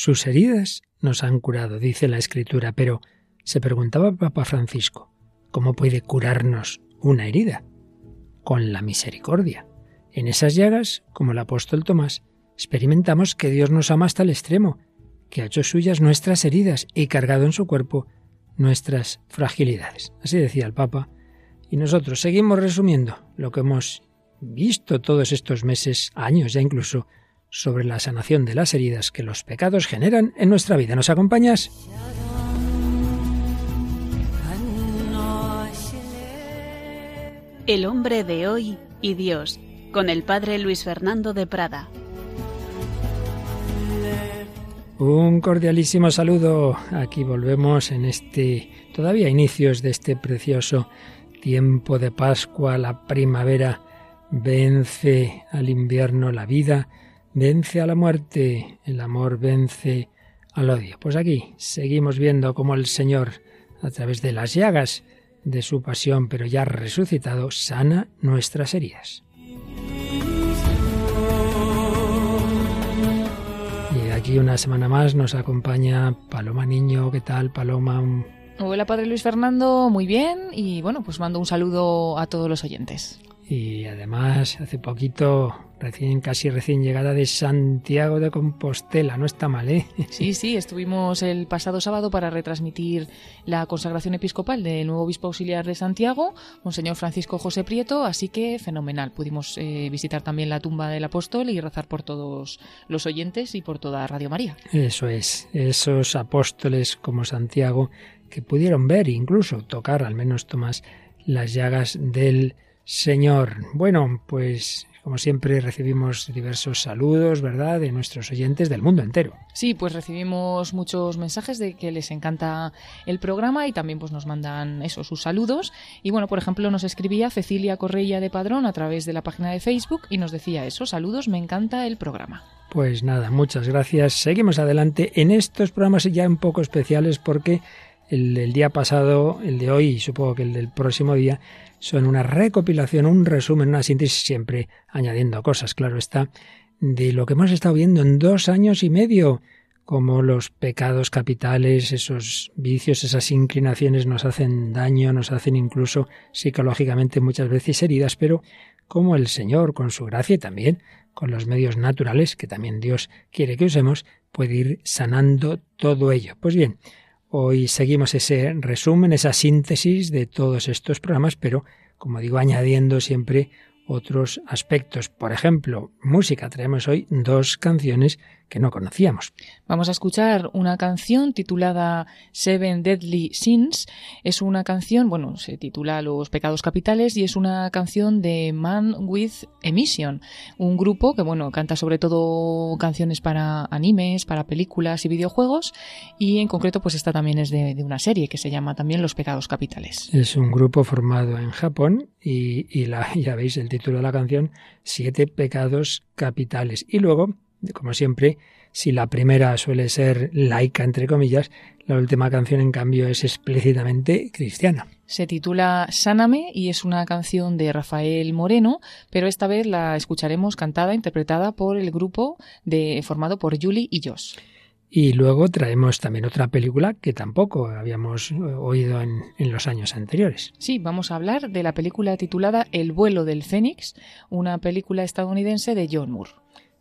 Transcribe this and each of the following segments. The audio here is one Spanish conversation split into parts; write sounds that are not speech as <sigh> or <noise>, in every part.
sus heridas nos han curado, dice la Escritura, pero se preguntaba Papa Francisco, ¿cómo puede curarnos una herida? Con la misericordia. En esas llagas, como el apóstol Tomás, experimentamos que Dios nos ama hasta el extremo, que ha hecho suyas nuestras heridas y cargado en su cuerpo nuestras fragilidades. Así decía el Papa. Y nosotros seguimos resumiendo lo que hemos visto todos estos meses, años ya incluso, sobre la sanación de las heridas que los pecados generan en nuestra vida. ¿Nos acompañas? El hombre de hoy y Dios, con el padre Luis Fernando de Prada. Un cordialísimo saludo. Aquí volvemos en este, todavía inicios de este precioso tiempo de Pascua, la primavera vence al invierno la vida, vence a la muerte, el amor vence al odio. Pues aquí seguimos viendo cómo el Señor, a través de las llagas de su pasión, pero ya resucitado, sana nuestras heridas. Y aquí una semana más nos acompaña Paloma Niño. ¿Qué tal, Paloma? Hola, Padre Luis Fernando, muy bien. Y bueno, pues mando un saludo a todos los oyentes y además hace poquito, recién casi recién llegada de Santiago de Compostela, no está mal, ¿eh? <laughs> Sí, sí, estuvimos el pasado sábado para retransmitir la consagración episcopal del nuevo obispo auxiliar de Santiago, Monseñor Francisco José Prieto, así que fenomenal. Pudimos eh, visitar también la tumba del apóstol y rezar por todos los oyentes y por toda Radio María. Eso es, esos apóstoles como Santiago que pudieron ver, incluso tocar, al menos Tomás, las llagas del Señor. Bueno, pues como siempre recibimos diversos saludos, ¿verdad?, de nuestros oyentes del mundo entero. Sí, pues recibimos muchos mensajes de que les encanta el programa y también pues nos mandan eso, sus saludos. Y bueno, por ejemplo, nos escribía Cecilia Correia de Padrón a través de la página de Facebook y nos decía eso, saludos, me encanta el programa. Pues nada, muchas gracias. Seguimos adelante en estos programas ya un poco especiales porque el día pasado, el de hoy y supongo que el del próximo día son una recopilación, un resumen, una síntesis, siempre añadiendo cosas, claro está, de lo que hemos estado viendo en dos años y medio, como los pecados capitales, esos vicios, esas inclinaciones nos hacen daño, nos hacen incluso psicológicamente muchas veces heridas, pero como el Señor, con su gracia y también con los medios naturales, que también Dios quiere que usemos, puede ir sanando todo ello. Pues bien, Hoy seguimos ese resumen, esa síntesis de todos estos programas, pero como digo, añadiendo siempre otros aspectos. Por ejemplo, música. Traemos hoy dos canciones que no conocíamos. Vamos a escuchar una canción titulada Seven Deadly Sins. Es una canción, bueno, se titula Los pecados capitales y es una canción de Man with Emission, un grupo que, bueno, canta sobre todo canciones para animes, para películas y videojuegos y en concreto pues esta también es de, una serie que se llama también Los pecados capitales. Es un grupo formado en Japón y, y la, <laughs> ya veis el título de la canción, Siete pecados capitales. Y luego como siempre, si la primera suele ser laica, entre comillas, la última canción, en cambio, es explícitamente cristiana. Se titula Sáname y es una canción de Rafael Moreno, pero esta vez la escucharemos cantada, interpretada por el grupo de, formado por Julie y Josh. Y luego traemos también otra película que tampoco habíamos oído en, en, los años anteriores. Sí, vamos a hablar de la película titulada El vuelo del Fénix, una película estadounidense de John Moore.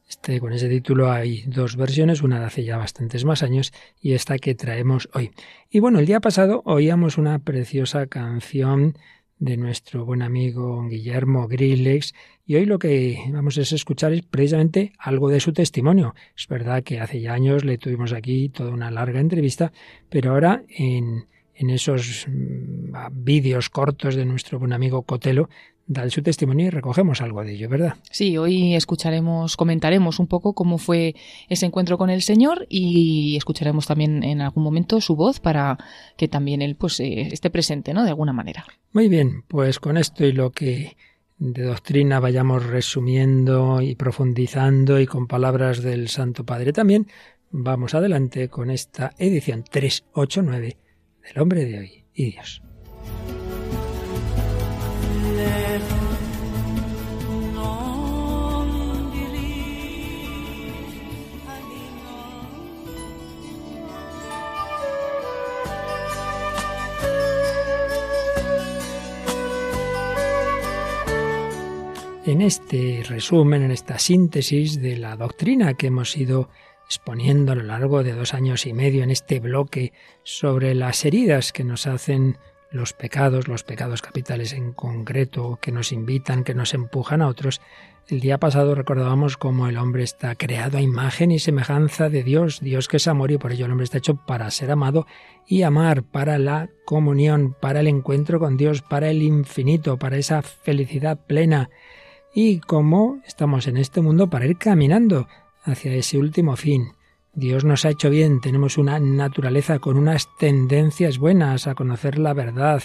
Este, con ese título hay dos versiones, una de hace ya bastantes más años y esta que traemos hoy. Y bueno, el día pasado oíamos una preciosa canción de nuestro buen amigo Guillermo Grillex y hoy lo que vamos a escuchar es precisamente algo de su testimonio. Es verdad que hace ya años le tuvimos aquí toda una larga entrevista, pero ahora en, en esos mm, vídeos cortos de nuestro buen amigo Cotelo da su testimonio y recogemos algo de ello, ¿verdad? Sí, hoy escucharemos, comentaremos un poco cómo fue ese encuentro con el Señor y escucharemos también en algún momento su voz para que también él pues eh, esté presente, ¿no? De alguna manera. Muy bien, pues con esto y lo que de doctrina vayamos resumiendo y profundizando y con palabras del Santo Padre también, vamos adelante con esta edición 389 el hombre de hoy y Dios. En este resumen, en esta síntesis de la doctrina que hemos ido exponiendo a lo largo de dos años y medio en este bloque sobre las heridas que nos hacen los pecados, los pecados capitales en concreto, que nos invitan, que nos empujan a otros. El día pasado recordábamos cómo el hombre está creado a imagen y semejanza de Dios, Dios que es amor y por ello el hombre está hecho para ser amado y amar, para la comunión, para el encuentro con Dios, para el infinito, para esa felicidad plena. Y cómo estamos en este mundo para ir caminando hacia ese último fin. Dios nos ha hecho bien, tenemos una naturaleza con unas tendencias buenas a conocer la verdad,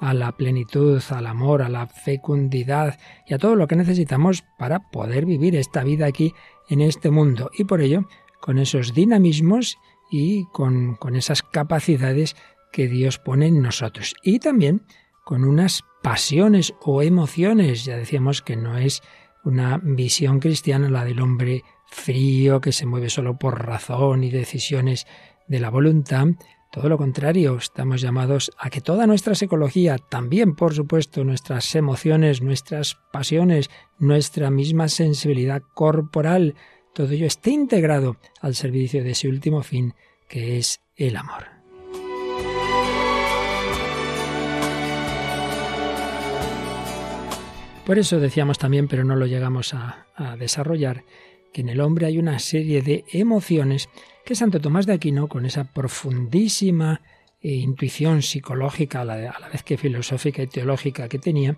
a la plenitud, al amor, a la fecundidad y a todo lo que necesitamos para poder vivir esta vida aquí en este mundo. Y por ello, con esos dinamismos y con, con esas capacidades que Dios pone en nosotros. Y también con unas pasiones o emociones. Ya decíamos que no es una visión cristiana la del hombre frío, que se mueve solo por razón y decisiones de la voluntad. Todo lo contrario, estamos llamados a que toda nuestra psicología, también por supuesto nuestras emociones, nuestras pasiones, nuestra misma sensibilidad corporal, todo ello esté integrado al servicio de ese último fin, que es el amor. Por eso decíamos también, pero no lo llegamos a, desarrollar, que en el hombre hay una serie de emociones que Santo Tomás de Aquino, con esa profundísima eh, intuición psicológica, a la, a la vez que filosófica y teológica que tenía,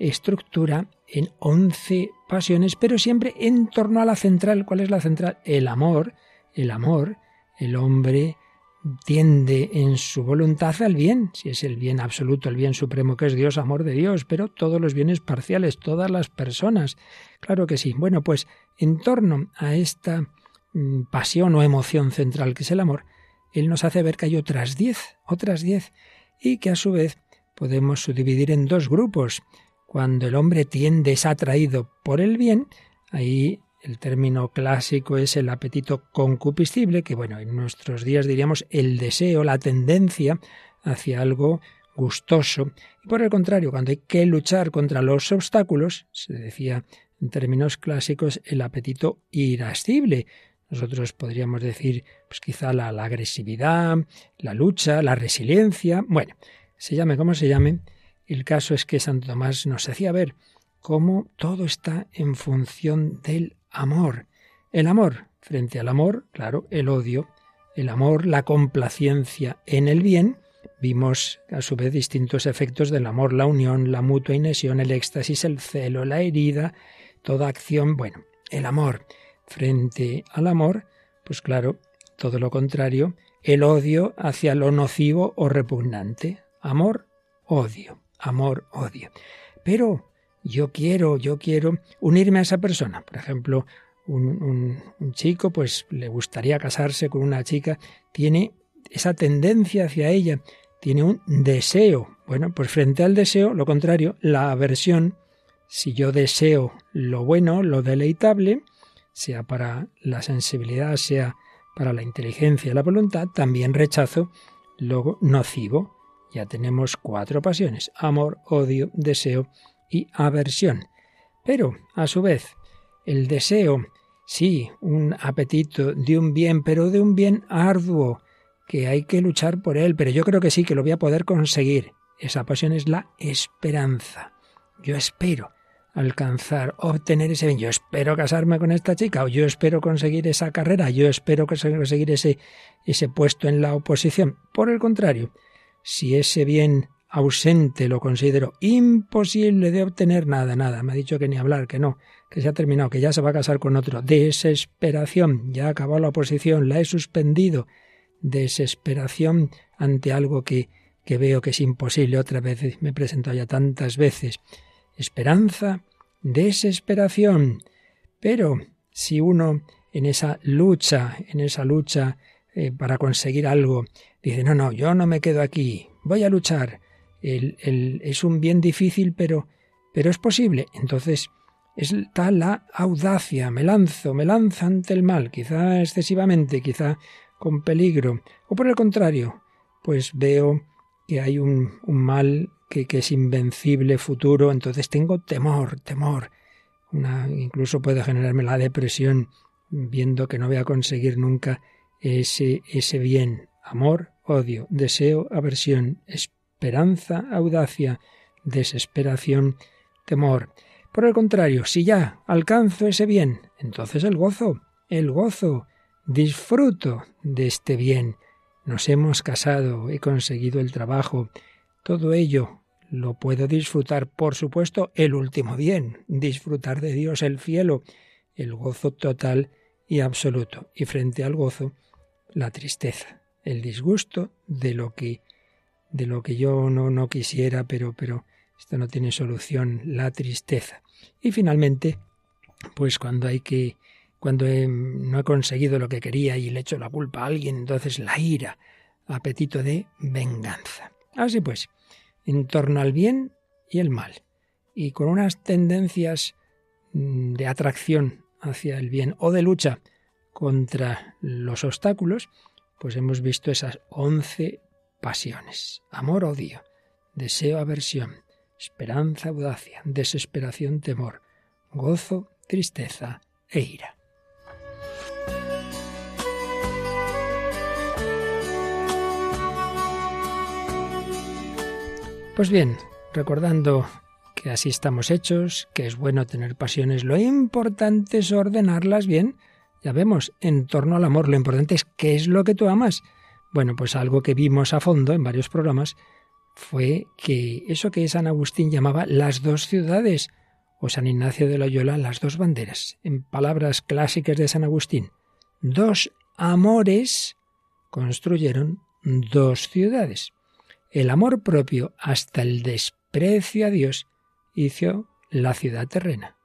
estructura en once pasiones, pero siempre en torno a la central. ¿Cuál es la central? El amor. El amor. El hombre tiende en su voluntad al bien, si es el bien absoluto, el bien supremo que es Dios, amor de Dios, pero todos los bienes parciales, todas las personas. Claro que sí. Bueno, pues en torno a esta mm, pasión o emoción central que es el amor, Él nos hace ver que hay otras diez, otras diez, y que a su vez podemos subdividir en dos grupos. Cuando el hombre tiende, es atraído por el bien, ahí el término clásico es el apetito concupiscible, que bueno, en nuestros días diríamos el deseo, la tendencia hacia algo gustoso. Y por el contrario, cuando hay que luchar contra los obstáculos, se decía en términos clásicos el apetito irascible. Nosotros podríamos decir, pues quizá la, agresividad, la lucha, la resiliencia. Bueno, se llame como se llame, el caso es que Santo Tomás nos hacía ver cómo todo está en función del amor. El amor, frente al amor, claro, el odio, el amor, la complacencia en el bien, vimos a su vez distintos efectos del amor, la unión, la mutua inesión, el éxtasis, el celo, la herida, toda acción, bueno, el amor. Frente al amor, pues claro, todo lo contrario, el odio hacia lo nocivo o repugnante. Amor, odio, amor, odio. Pero yo quiero, yo quiero unirme a esa persona. Por ejemplo, un, chico, pues le gustaría casarse con una chica, tiene esa tendencia hacia ella, tiene un deseo. Bueno, pues frente al deseo, lo contrario, la aversión, si yo deseo lo bueno, lo deleitable, sea para la sensibilidad, sea para la inteligencia la voluntad, también rechazo lo nocivo. Ya tenemos cuatro pasiones, amor, odio, deseo y aversión. Pero, a su vez, el deseo, sí, un apetito de un bien, pero de un bien arduo, que hay que luchar por él, pero yo creo que sí, que lo voy a poder conseguir. Esa pasión es la esperanza. Yo espero alcanzar, obtener ese bien. Yo espero casarme con esta chica, o yo espero conseguir esa carrera, yo espero conseguir ese, ese puesto en la oposición. Por el contrario, si ese bien ausente, lo considero imposible de obtener nada, nada. Me ha dicho que ni hablar, que no, que se ha terminado, que ya se va a casar con otro. Desesperación, ya acabó la oposición, la he suspendido. Desesperación ante algo que, que veo que es imposible. Otra vez me he presentado ya tantas veces. Esperanza, desesperación. Pero si uno en esa lucha, en esa lucha eh, para conseguir algo, dice, no, no, yo no me quedo aquí, voy a luchar, es un bien difícil, pero, pero es posible. Entonces está la audacia, me lanzo, me lanzo ante el mal, quizá excesivamente, quizá con peligro, o por el contrario, pues veo que hay un, mal que, es invencible, futuro, entonces tengo temor, temor, una, incluso puede generarme la depresión viendo que no voy a conseguir nunca ese, ese bien. Amor, odio, deseo, aversión, esperanza, audacia, desesperación, temor. Por el contrario, si ya alcanzo ese bien, entonces el gozo, el gozo, disfruto de este bien. Nos hemos casado, he conseguido el trabajo, todo ello lo puedo disfrutar, por supuesto, el último bien, disfrutar de Dios, el cielo, el gozo total y absoluto. Y frente al gozo, la tristeza, el disgusto de lo que de lo que yo no, no quisiera, pero, pero esto no tiene solución, la tristeza. Y finalmente, pues cuando hay que, cuando no he conseguido lo que quería y le echo la culpa a alguien, entonces la ira, apetito de venganza. Así pues, en torno al bien y el mal, y con unas tendencias mm, de atracción hacia el bien o de lucha contra los obstáculos, pues hemos visto esas once pasiones. Amor, odio, deseo, aversión, esperanza, audacia, desesperación, temor, gozo, tristeza e ira. Pues bien, recordando que así estamos hechos, que es bueno tener pasiones, lo importante es ordenarlas bien. Ya vemos, en torno al amor, lo importante es qué es lo que tú amas. Bueno, pues algo que vimos a fondo en varios programas fue que eso que San Agustín llamaba las dos ciudades, o San Ignacio de Loyola las dos banderas. En palabras clásicas de San Agustín, dos amores construyeron dos ciudades. El amor propio hasta el desprecio a Dios hizo la ciudad terrena.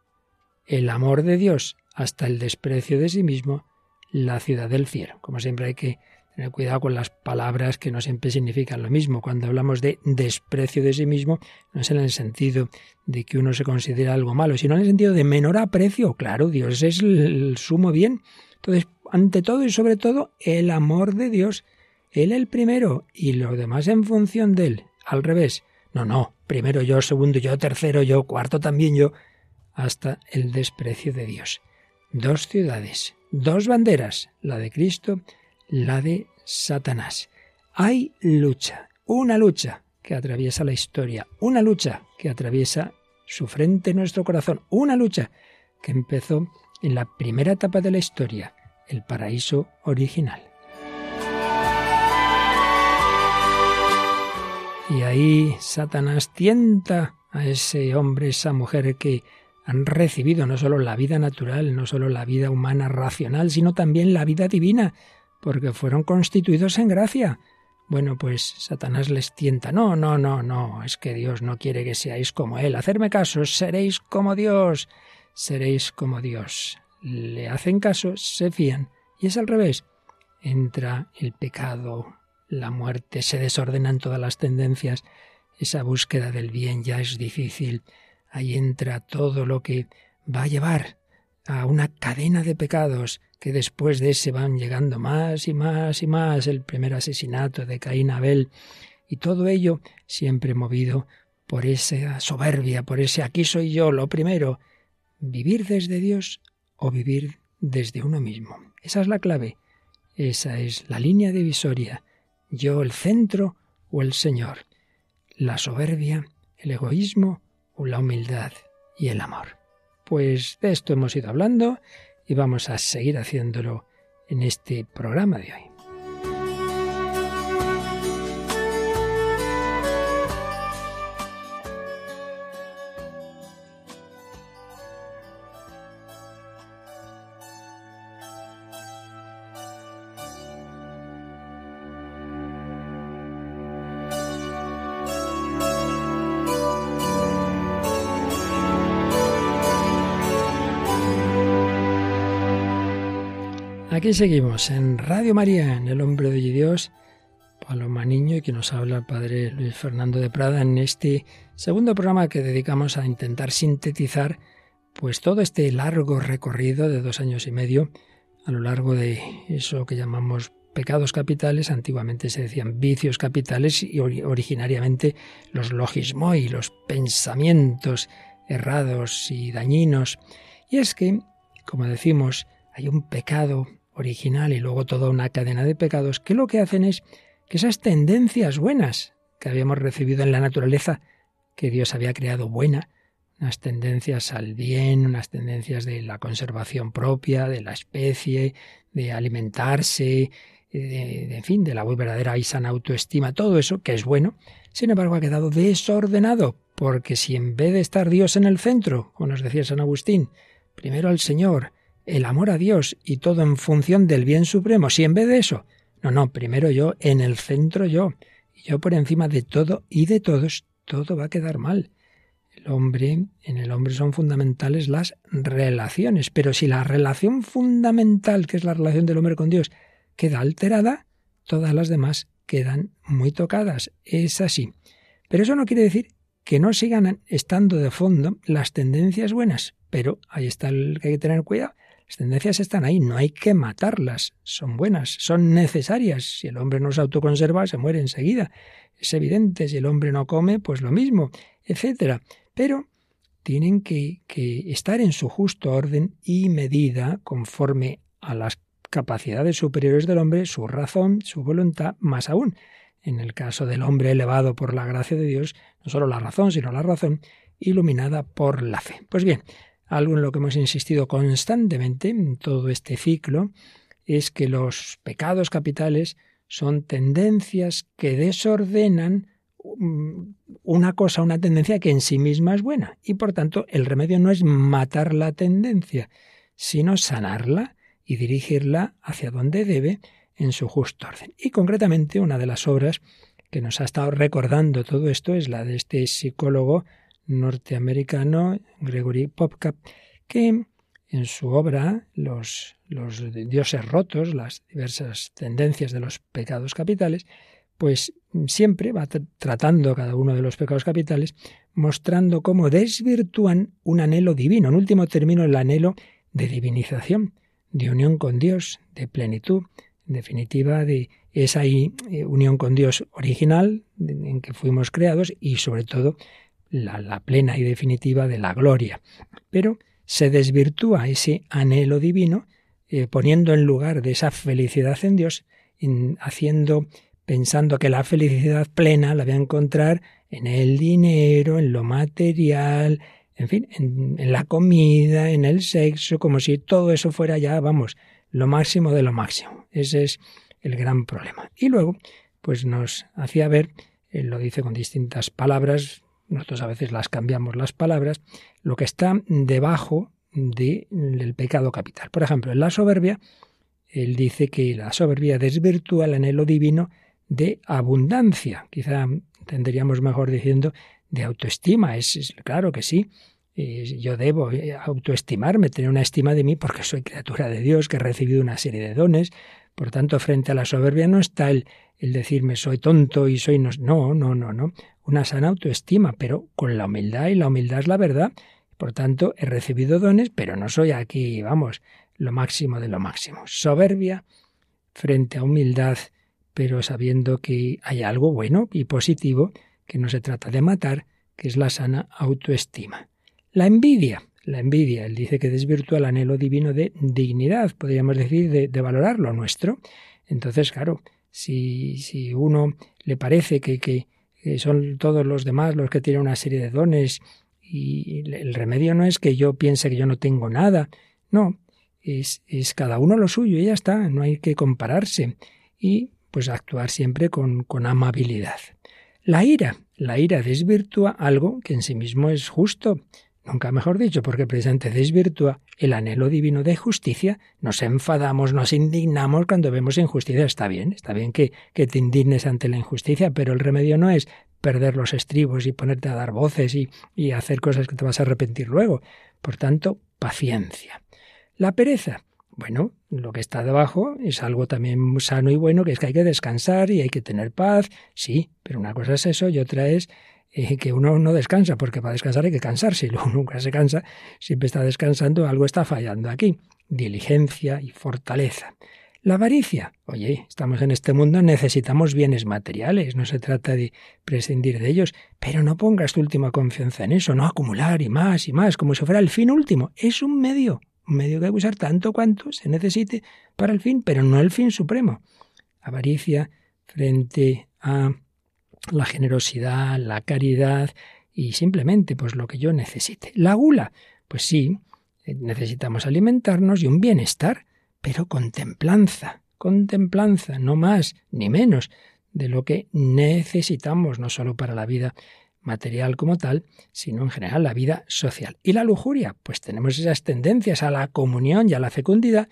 El amor de Dios hasta el desprecio de sí mismo, la ciudad del cielo. Como siempre hay que tener cuidado con las palabras que no siempre significan lo mismo. Cuando hablamos de desprecio de sí mismo, no es en el sentido de que uno se considera algo malo, sino en el sentido de menor aprecio. Claro, Dios es el sumo bien. Entonces, ante todo y sobre todo, el amor de Dios él el primero y lo demás en función de él. Al revés. No, no. Primero yo, segundo yo, tercero yo, cuarto también yo. Hasta el desprecio de Dios. Dos ciudades, dos banderas, la de Cristo, la de Satanás. Hay lucha, una lucha que atraviesa la historia, una lucha que atraviesa su frente, nuestro corazón, una lucha que empezó en la primera etapa de la historia, el paraíso original. Y ahí Satanás tienta a ese hombre, esa mujer que han recibido no solo la vida natural, no solo la vida humana racional, sino también la vida divina, porque fueron constituidos en gracia. Bueno, pues Satanás les tienta. No, no, no, no, es que Dios no quiere que seáis como Él. Hacerme caso, seréis como Dios, seréis como Dios. Le hacen caso, se fían. Y es al revés. Entra el pecado, la muerte, se desordenan todas las tendencias, esa búsqueda del bien ya es difícil, ahí entra todo lo que va a llevar a una cadena de pecados que después de ese van llegando más y más y más, el primer asesinato de Caín Abel, y todo ello siempre movido por esa soberbia, por ese aquí soy yo, lo primero, vivir desde Dios o vivir desde uno mismo. Esa es la clave, esa es la línea divisoria yo el centro o el Señor, la soberbia, el egoísmo o la humildad y el amor. Pues de esto hemos ido hablando y vamos a seguir haciéndolo en este programa de hoy. Aquí seguimos en Radio María, en El Hombre de Dios, Paloma Niño y que nos habla el Padre Luis Fernando de Prada en este segundo programa que dedicamos a intentar sintetizar pues todo este largo recorrido de dos años y medio a lo largo de eso que llamamos pecados capitales, antiguamente se decían vicios capitales y originariamente los logismos y los pensamientos errados y dañinos. Y es que, como decimos, hay un pecado original y luego toda una cadena de pecados que lo que hacen es que esas tendencias buenas que habíamos recibido en la naturaleza, que Dios había creado buena, unas tendencias al bien, unas tendencias de la conservación propia, de la especie, de alimentarse, de, en fin, de la verdadera y sana autoestima, todo eso, que es bueno, sin embargo ha quedado desordenado, porque si en vez de estar Dios en el centro, como nos decía San Agustín, primero al Señor, el amor a Dios y todo en función del bien supremo, si en vez de eso, no, no, primero yo, en el centro yo, yo por encima de todo y de todos, todo va a quedar mal. El hombre, en el hombre son fundamentales las relaciones, pero si la relación fundamental, que es la relación del hombre con Dios, queda alterada, todas las demás quedan muy tocadas. Es así. Pero eso no quiere decir que no sigan estando de fondo las tendencias buenas, pero ahí está el que hay que tener cuidado. Las tendencias están ahí, no hay que matarlas, son buenas, son necesarias. Si el hombre no se autoconserva, se muere enseguida. Es evidente, si el hombre no come, pues lo mismo, etcétera pero tienen que, estar en su justo orden y medida conforme a las capacidades superiores del hombre, su razón, su voluntad, más aún. En el caso del hombre elevado por la gracia de Dios, no solo la razón, sino la razón iluminada por la fe. Pues bien, algo en lo que hemos insistido constantemente en todo este ciclo es que los pecados capitales son tendencias que desordenan una cosa, una tendencia que en sí misma es buena. Y por tanto, el remedio no es matar la tendencia, sino sanarla y dirigirla hacia donde debe en su justo orden. Y concretamente, una de las obras que nos ha estado recordando todo esto es la de este psicólogo norteamericano, Gregory Popka, que en su obra los, los dioses rotos, las diversas tendencias de los pecados capitales, pues siempre va tratando cada uno de los pecados capitales, mostrando cómo desvirtúan un anhelo divino, en último término el anhelo de divinización, de unión con Dios, de plenitud, en definitiva de esa eh, unión con Dios original en que fuimos creados y sobre todo la, plena y definitiva de la gloria. Pero se desvirtúa ese anhelo divino eh, poniendo en lugar de esa felicidad en Dios, haciendo pensando que la felicidad plena la voy a encontrar en el dinero, en lo material, en fin, en, la comida, en el sexo, como si todo eso fuera ya, vamos, lo máximo de lo máximo. Ese es el gran problema. Y luego, pues nos hacía ver, él lo dice con distintas palabras, nosotros a veces las cambiamos las palabras, lo que está debajo del pecado capital. Por ejemplo, en la soberbia, él dice que la soberbia desvirtúa el anhelo divino de abundancia. Quizá tendríamos mejor diciendo de autoestima. Es, claro que sí. Yo debo eh, autoestimarme, tener una estima de mí porque soy criatura de Dios, que he recibido una serie de dones. Por tanto, frente a la soberbia no está el, decirme soy tonto y soy no, no, no, no, no. Una sana autoestima, pero con la humildad y la humildad es la verdad. Por tanto, he recibido dones, pero no soy aquí, vamos, lo máximo de lo máximo. Soberbia frente a humildad pero sabiendo que hay algo bueno y positivo que no se trata de matar, que es la sana autoestima. La envidia, la envidia, él dice que desvirtúa el anhelo divino de dignidad, podríamos decir, de, valorar lo nuestro. Entonces, claro, si, si uno le parece que, que, son todos los demás los que tienen una serie de dones y el remedio no es que yo piense que yo no tengo nada, no, es, es cada uno lo suyo y ya está, no hay que compararse. Y pues actuar siempre con, con amabilidad. La ira, la ira desvirtúa algo que en sí mismo es justo, nunca mejor dicho, porque precisamente desvirtúa el anhelo divino de justicia. Nos enfadamos, nos indignamos cuando vemos injusticia. Está bien, está bien que, que te indignes ante la injusticia, pero el remedio no es perder los estribos y ponerte a dar voces y, y hacer cosas que te vas a arrepentir luego. Por tanto, paciencia. La pereza, bueno, lo que está debajo es algo también sano y bueno, que es que hay que descansar y hay que tener paz, sí, pero una cosa es eso y otra es eh, que uno no descansa, porque para descansar hay que cansarse, <laughs> y luego nunca se cansa, siempre está descansando, algo está fallando aquí. Diligencia y fortaleza. La avaricia. Oye, estamos en este mundo, necesitamos bienes materiales, no se trata de prescindir de ellos, pero no pongas tu última confianza en eso, no acumular y más y más, como si fuera el fin último. Es un medio, un medio que hay que usar tanto cuanto se necesite para el fin, pero no el fin supremo. Avaricia frente a la generosidad, la caridad y simplemente pues lo que yo necesite. La gula, pues sí, necesitamos alimentarnos y un bienestar, pero con templanza, con templanza, no más ni menos de lo que necesitamos, no solo para la vida material como tal, sino en general la vida social. Y la lujuria, pues tenemos esas tendencias a la comunión y a la fecundidad,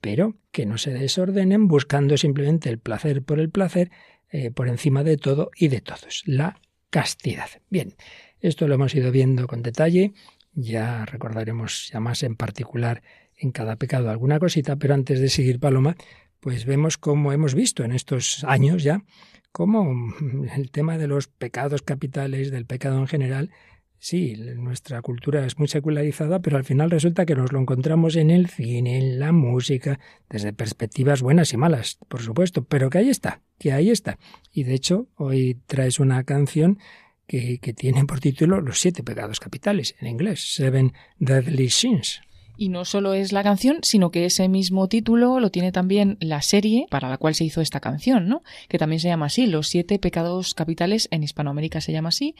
pero que no se desordenen buscando simplemente el placer por el placer eh, por encima de todo y de todos, la castidad. Bien, esto lo hemos ido viendo con detalle, ya recordaremos ya más en particular en cada pecado alguna cosita, pero antes de seguir, Paloma, pues vemos cómo hemos visto en estos años ya, cómo el tema de los pecados capitales, del pecado en general, sí, nuestra cultura es muy secularizada, pero al final resulta que nos lo encontramos en el cine, en la música, desde perspectivas buenas y malas, por supuesto, pero que ahí está, que ahí está. Y de hecho, hoy traes una canción que, que tiene por título Los siete pecados capitales, en inglés, Seven Deadly Sins. Y no solo es la canción, sino que ese mismo título lo tiene también la serie para la cual se hizo esta canción, ¿no? Que también se llama así, Los siete pecados capitales en Hispanoamérica se llama así,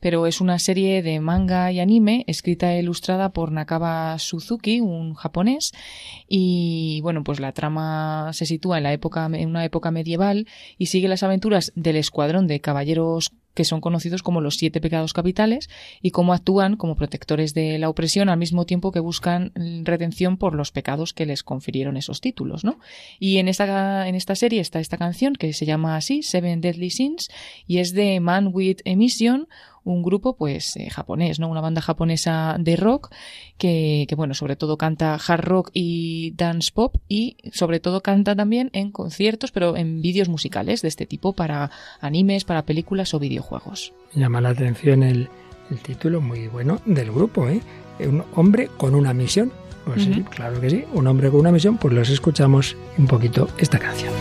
pero es una serie de manga y anime escrita e ilustrada por Nakaba Suzuki, un japonés, y bueno, pues la trama se sitúa en la época en una época medieval y sigue las aventuras del escuadrón de caballeros que son conocidos como los siete pecados capitales y cómo actúan como protectores de la opresión al mismo tiempo que buscan redención por los pecados que les confirieron esos títulos, ¿no? Y en esta, en esta serie está esta canción que se llama así, Seven Deadly Sins, y es de Man with Emission, un grupo pues eh, japonés, ¿no? Una banda japonesa de rock que, que, bueno, sobre todo canta hard rock y dance pop y sobre todo canta también en conciertos, pero en vídeos musicales de este tipo para animes, para películas o videojuegos. Llama la atención el, el título muy bueno del grupo, ¿eh? Un hombre con una misión. Pues sí, claro que sí, un hombre con una misión, pues los escuchamos un poquito esta canción.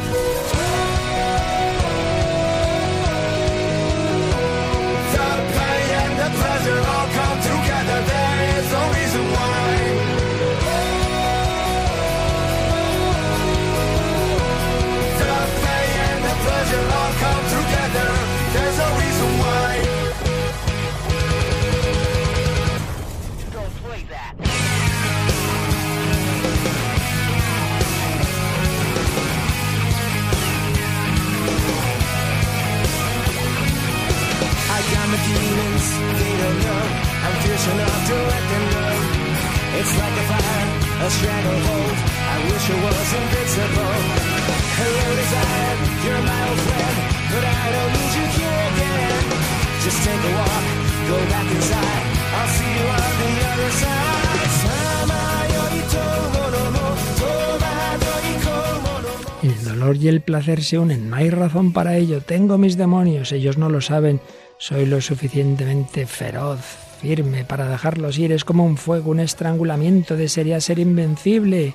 El dolor y el placer se unen, no hay razón para ello. Tengo mis demonios, ellos no lo saben. Soy lo suficientemente feroz, firme para dejarlos ir. Es como un fuego, un estrangulamiento. Desearía ser invencible.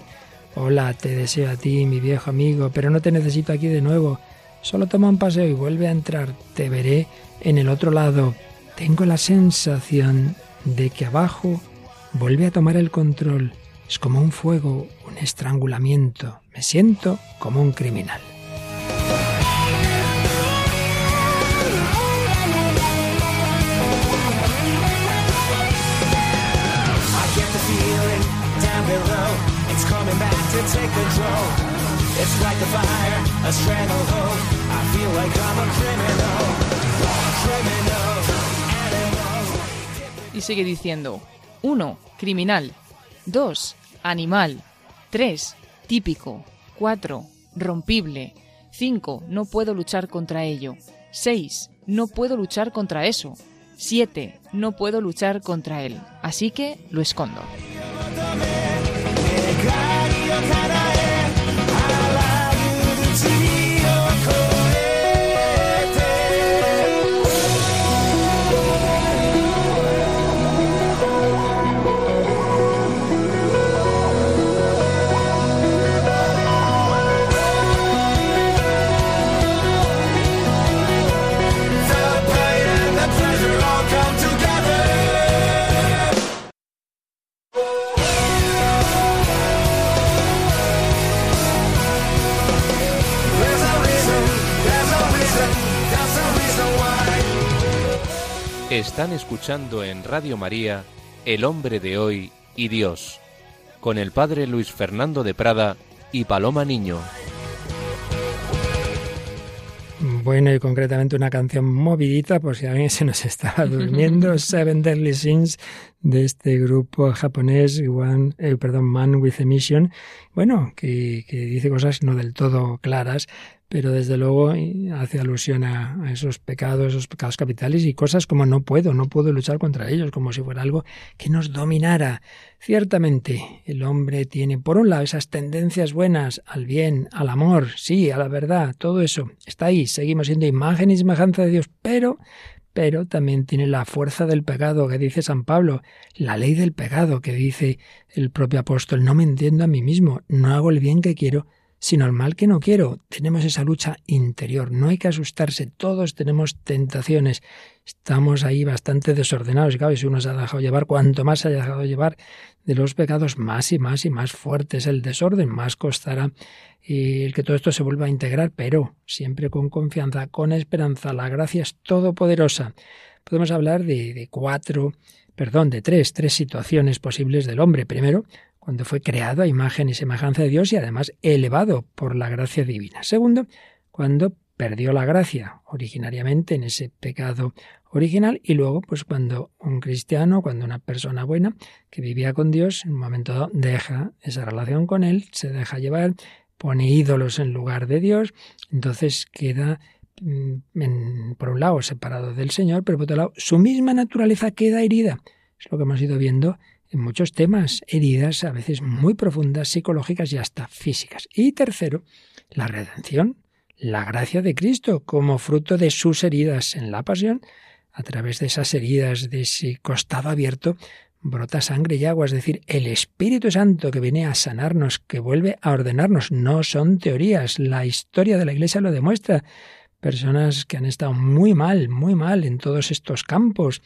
Hola, te deseo a ti, mi viejo amigo, pero no te necesito aquí de nuevo. Solo toma un paseo y vuelve a entrar. Te veré en el otro lado. Tengo la sensación de que abajo vuelve a tomar el control. Es como un fuego, un estrangulamiento. Me siento como un criminal. Y sigue diciendo, 1. Criminal. 2. Animal. 3. Típico. 4. Rompible. 5. No puedo luchar contra ello. 6. No puedo luchar contra eso. 7. No puedo luchar contra él. Así que lo escondo. feels that Están escuchando en Radio María El hombre de hoy y Dios, con el padre Luis Fernando de Prada y Paloma Niño. Bueno, y concretamente una canción movidita, por si alguien se nos estaba durmiendo, <laughs> Seven Deadly Sins de este grupo japonés, One, eh, perdón, Man with a Mission, bueno, que, que dice cosas no del todo claras, pero desde luego hace alusión a, esos pecados, esos pecados capitales y cosas como no puedo, no puedo luchar contra ellos, como si fuera algo que nos dominara. Ciertamente, el hombre tiene, por un lado, esas tendencias buenas al bien, al amor, sí, a la verdad, todo eso está ahí, seguimos siendo imagen y semejanza de Dios, pero pero también tiene la fuerza del pecado que dice San Pablo, la ley del pecado que dice el propio apóstol, no me entiendo a mí mismo, no hago el bien que quiero, sino al mal que no quiero. Tenemos esa lucha interior, no hay que asustarse, todos tenemos tentaciones, estamos ahí bastante desordenados y claro, si uno se ha dejado llevar, cuanto más se haya dejado llevar de los pecados, más y más y más fuerte es el desorden, más costará el que todo esto se vuelva a integrar, pero siempre con confianza, con esperanza, la gracia es todopoderosa. Podemos hablar de, de cuatro, perdón, de tres, tres situaciones posibles del hombre. Primero, cuando fue creado a imagen y semejanza de Dios y además elevado por la gracia divina. Segundo, cuando perdió la gracia originariamente en ese pecado original y luego pues cuando un cristiano, cuando una persona buena que vivía con Dios, en un momento dado deja esa relación con él, se deja llevar, pone ídolos en lugar de Dios, entonces queda mm, por un lado separado del Señor, pero por otro lado su misma naturaleza queda herida. Es lo que hemos ido viendo en muchos temas, heridas a veces muy profundas, psicológicas y hasta físicas. Y tercero, la redención, la gracia de Cristo como fruto de sus heridas en la pasión, a través de esas heridas, de ese costado abierto, brota sangre y agua, es decir, el Espíritu Santo que viene a sanarnos, que vuelve a ordenarnos, no son teorías, la historia de la Iglesia lo demuestra. Personas que han estado muy mal, muy mal en todos estos campos,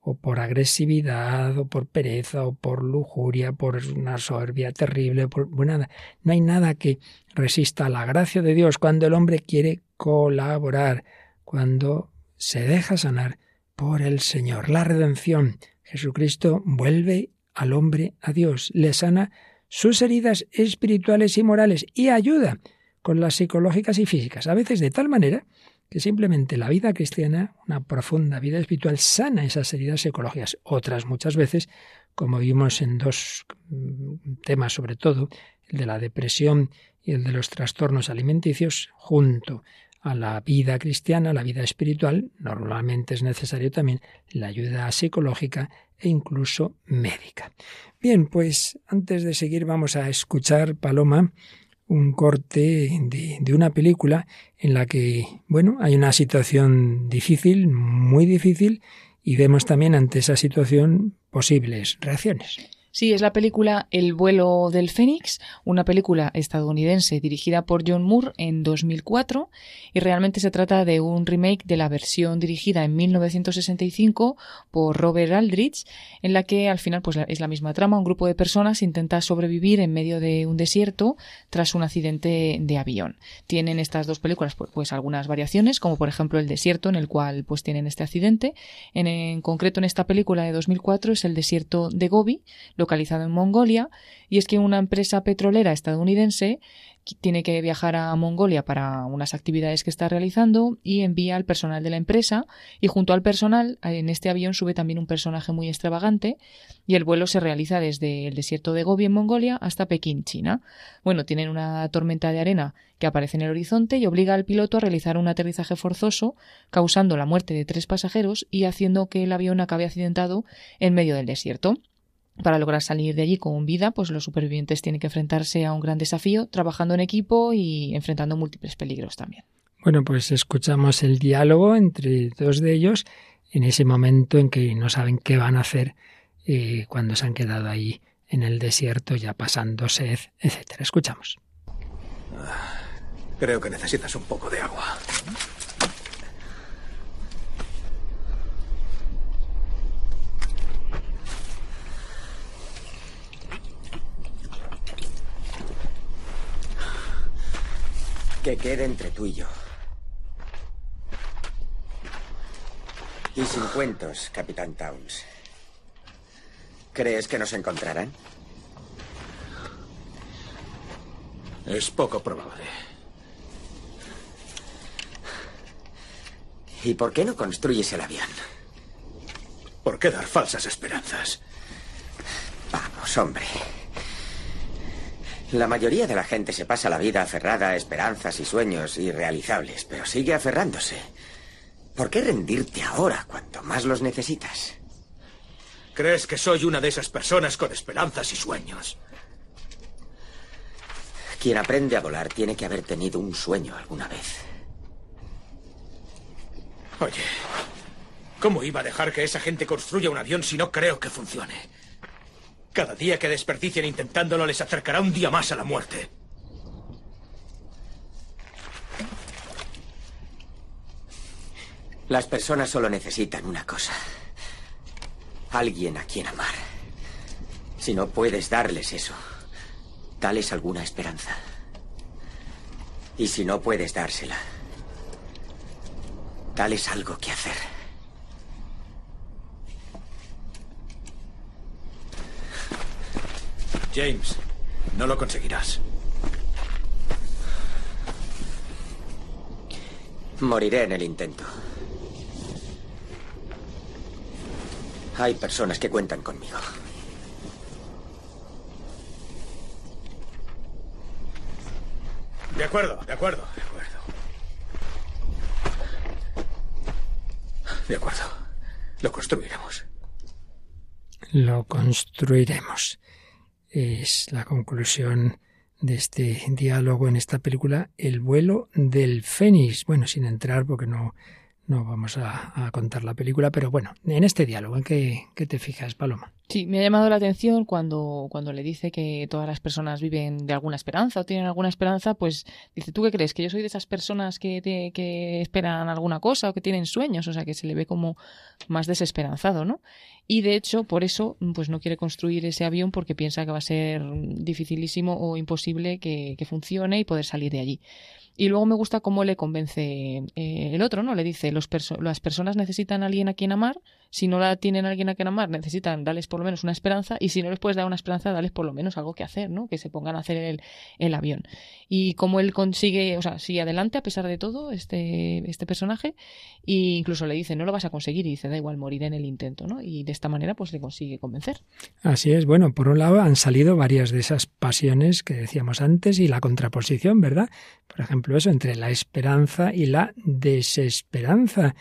o por agresividad, o por pereza, o por lujuria, por una soberbia terrible, por nada. No hay nada que resista a la gracia de Dios cuando el hombre quiere colaborar, cuando se deja sanar por el Señor. La redención. Jesucristo vuelve al hombre a Dios, le sana sus heridas espirituales y morales y ayuda con las psicológicas y físicas, a veces de tal manera que simplemente la vida cristiana, una profunda vida espiritual, sana esas heridas psicológicas. Otras muchas veces, como vimos en dos mm, temas sobre todo, el de la depresión y el de los trastornos alimenticios, junto a la vida cristiana, la vida espiritual, normalmente es necesario también la ayuda psicológica e incluso médica. Bien, pues antes de seguir vamos a escuchar, Paloma, un corte de, de, una película en la que, bueno, hay una situación difícil, muy difícil, y vemos también ante esa situación posibles reacciones. Sí, es la película El vuelo del Fénix, una película estadounidense dirigida por John Moore en 2004 y realmente se trata de un remake de la versión dirigida en 1965 por Robert Aldrich, en la que al final pues es la misma trama, un grupo de personas intenta sobrevivir en medio de un desierto tras un accidente de avión. Tienen estas dos películas pues, pues algunas variaciones, como por ejemplo el desierto en el cual pues tienen este accidente. En, en concreto en esta película de 2004 es el desierto de Gobi, localizado en Mongolia, y es que una empresa petrolera estadounidense tiene que viajar a Mongolia para unas actividades que está realizando y envía al personal de la empresa y junto al personal en este avión sube también un personaje muy extravagante y el vuelo se realiza desde el desierto de Gobi en Mongolia hasta Pekín, China. Bueno, tienen una tormenta de arena que aparece en el horizonte y obliga al piloto a realizar un aterrizaje forzoso, causando la muerte de tres pasajeros y haciendo que el avión acabe accidentado en medio del desierto. Para lograr salir de allí con vida, pues los supervivientes tienen que enfrentarse a un gran desafío, trabajando en equipo y enfrentando múltiples peligros también. Bueno, pues escuchamos el diálogo entre dos de ellos en ese momento en que no saben qué van a hacer eh, cuando se han quedado ahí en el desierto, ya pasando sed, etcétera. Escuchamos. Ah, creo que necesitas un poco de agua. Que quede entre tú y yo. Y sin cuentos, Capitán Towns. ¿Crees que nos encontrarán? Es poco probable. ¿Y por qué no construyes el avión? ¿Por qué dar falsas esperanzas? Vamos, hombre. La mayoría de la gente se pasa la vida aferrada a esperanzas y sueños irrealizables, pero sigue aferrándose. ¿Por qué rendirte ahora cuanto más los necesitas? ¿Crees que soy una de esas personas con esperanzas y sueños? Quien aprende a volar tiene que haber tenido un sueño alguna vez. Oye, ¿cómo iba a dejar que esa gente construya un avión si no creo que funcione? Cada día que desperdicien intentándolo les acercará un día más a la muerte. Las personas solo necesitan una cosa. Alguien a quien amar. Si no puedes darles eso, dales alguna esperanza. Y si no puedes dársela, dales algo que hacer. James, no lo conseguirás. Moriré en el intento. Hay personas que cuentan conmigo. De acuerdo, de acuerdo, de acuerdo. De acuerdo. Lo construiremos. Lo construiremos. Es la conclusión de este diálogo en esta película, El vuelo del Fénix. Bueno, sin entrar porque no no vamos a, contar la película, pero bueno, en este diálogo, ¿en qué, te fijas, Paloma? Sí, me ha llamado la atención cuando, cuando le dice que todas las personas viven de alguna esperanza o tienen alguna esperanza, pues dice, ¿tú qué crees? ¿Que yo soy de esas personas que, que esperan alguna cosa o que tienen sueños? O sea, que se le ve como más desesperanzado, ¿no? Y de hecho, por eso, pues no quiere construir ese avión porque piensa que va a ser dificilísimo o imposible que funcione y poder salir de allí. Y luego me gusta cómo le convence eh, el otro, ¿no? Le dice, los las personas necesitan a alguien a quien amar, si no la tienen alguien a quien amar, necesitan darles por lo menos una esperanza, y si no les puedes dar una esperanza, darles por lo menos algo que hacer, ¿no? Que se pongan a hacer el, el avión. Y cómo él consigue, o sea, sigue adelante a pesar de todo este, este personaje, e incluso le dice, no lo vas a conseguir, y dice, da igual, morir en el intento, ¿no? Y de esta manera, pues le consigue convencer. Así es, bueno, por un lado han salido varias de esas pasiones que decíamos antes y la contraposición, ¿verdad? Por ejemplo, eso entre la esperanza y la desesperanza,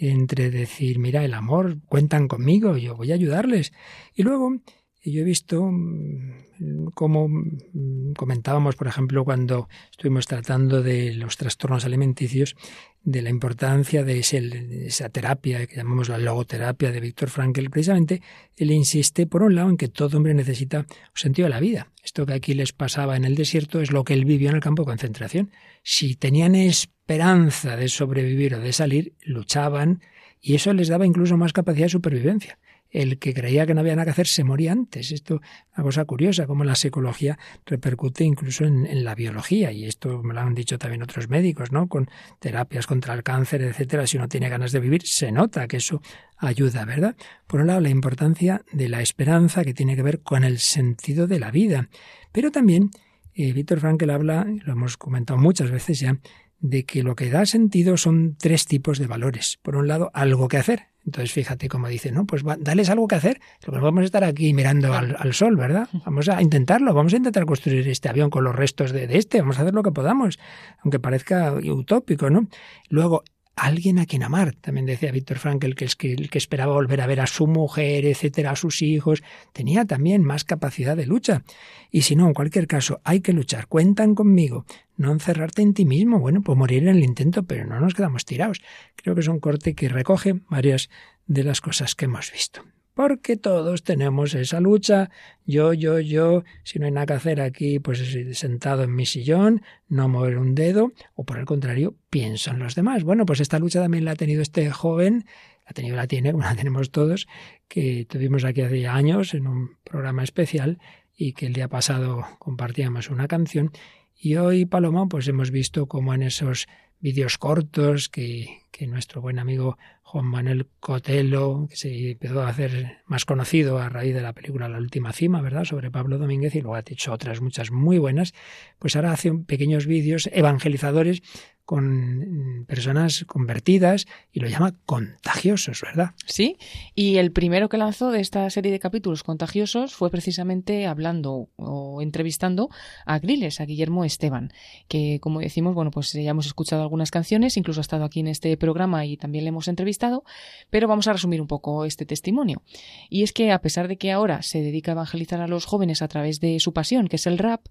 entre decir, mira, el amor, cuentan conmigo, yo voy a ayudarles. Y luego yo he visto mm, como mm, comentábamos, por ejemplo, cuando estuvimos tratando de los trastornos alimenticios, de la importancia de, esa terapia que llamamos la logoterapia de Víctor Frankl, precisamente él insiste, por un lado, en que todo hombre necesita un sentido de la vida. Esto que aquí les pasaba en el desierto es lo que él vivió en el campo de concentración. Si tenían esperanza de sobrevivir o de salir, luchaban y eso les daba incluso más capacidad de supervivencia el que creía que no había nada que hacer se moría antes. Esto es una cosa curiosa, cómo la psicología repercute incluso en, la biología, y esto me lo han dicho también otros médicos, ¿no? Con terapias contra el cáncer, etcétera, si uno tiene ganas de vivir, se nota que eso ayuda, ¿verdad? Por un lado, la importancia de la esperanza que tiene que ver con el sentido de la vida, pero también eh, Víctor Frankl habla, lo hemos comentado muchas veces ya, de que lo que da sentido son tres tipos de valores. Por un lado, algo que hacer. Entonces, fíjate cómo dice, no, pues dales algo que hacer. Lo que vamos a estar aquí mirando al, sol, ¿verdad? Vamos a intentarlo, vamos a intentar construir este avión con los restos de, de, este, vamos a hacer lo que podamos, aunque parezca utópico, ¿no? Luego, alguien a quien amar. También decía Víctor Frankl que, es que el que esperaba volver a ver a su mujer, etcétera, a sus hijos, tenía también más capacidad de lucha. Y si no, en cualquier caso, hay que luchar. Cuentan conmigo. No encerrarte en ti mismo. Bueno, pues morir en el intento, pero no nos quedamos tirados. Creo que es un corte que recoge varias de las cosas que hemos visto porque todos tenemos esa lucha, yo, yo, yo, si no hay nada que hacer aquí, pues sentado en mi sillón, no mover un dedo, o por el contrario, pienso en los demás. Bueno, pues esta lucha también la ha tenido este joven, la ha la tiene, <laughs> la tenemos todos, que tuvimos aquí hace años en un programa especial y que el día pasado compartíamos una canción. Y hoy, Paloma, pues hemos visto cómo en esos vídeos cortos que, nuestro buen amigo Juan Manuel Cotelo, que se empezó a hacer más conocido a raíz de la película La Última Cima, ¿verdad?, sobre Pablo Domínguez, y luego ha hecho otras muchas muy buenas, pues ahora hace pequeños vídeos evangelizadores con personas convertidas y lo llama contagiosos, ¿verdad? Sí, y el primero que lanzó de esta serie de capítulos contagiosos fue precisamente hablando o entrevistando a Griles, a Guillermo Esteban, que como decimos, bueno, pues ya hemos escuchado algunas canciones, incluso ha estado aquí en este programa y también le hemos entrevistado, pero vamos a resumir un poco este testimonio. Y es que a pesar de que ahora se dedica a evangelizar a los jóvenes a través de su pasión, que es el rap,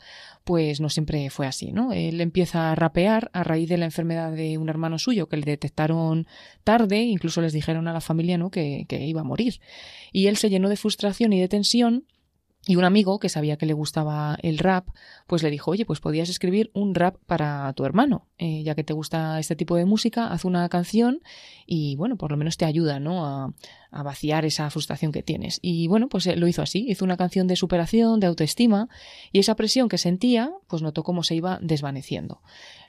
pues no siempre fue así, ¿no? Él empieza a rapear a raíz de la enfermedad de un hermano suyo que le detectaron tarde, incluso les dijeron a la familia ¿no? que, que iba a morir. Y él se llenó de frustración y de tensión y un amigo que sabía que le gustaba el rap, pues le dijo, oye, pues podías escribir un rap para tu hermano, eh, ya que te gusta este tipo de música, haz una canción y bueno, por lo menos te ayuda, ¿no? A, a vaciar esa frustración que tienes. Y bueno, pues eh, lo hizo así, hizo una canción de superación, de autoestima, y esa presión que sentía, pues notó cómo se iba desvaneciendo.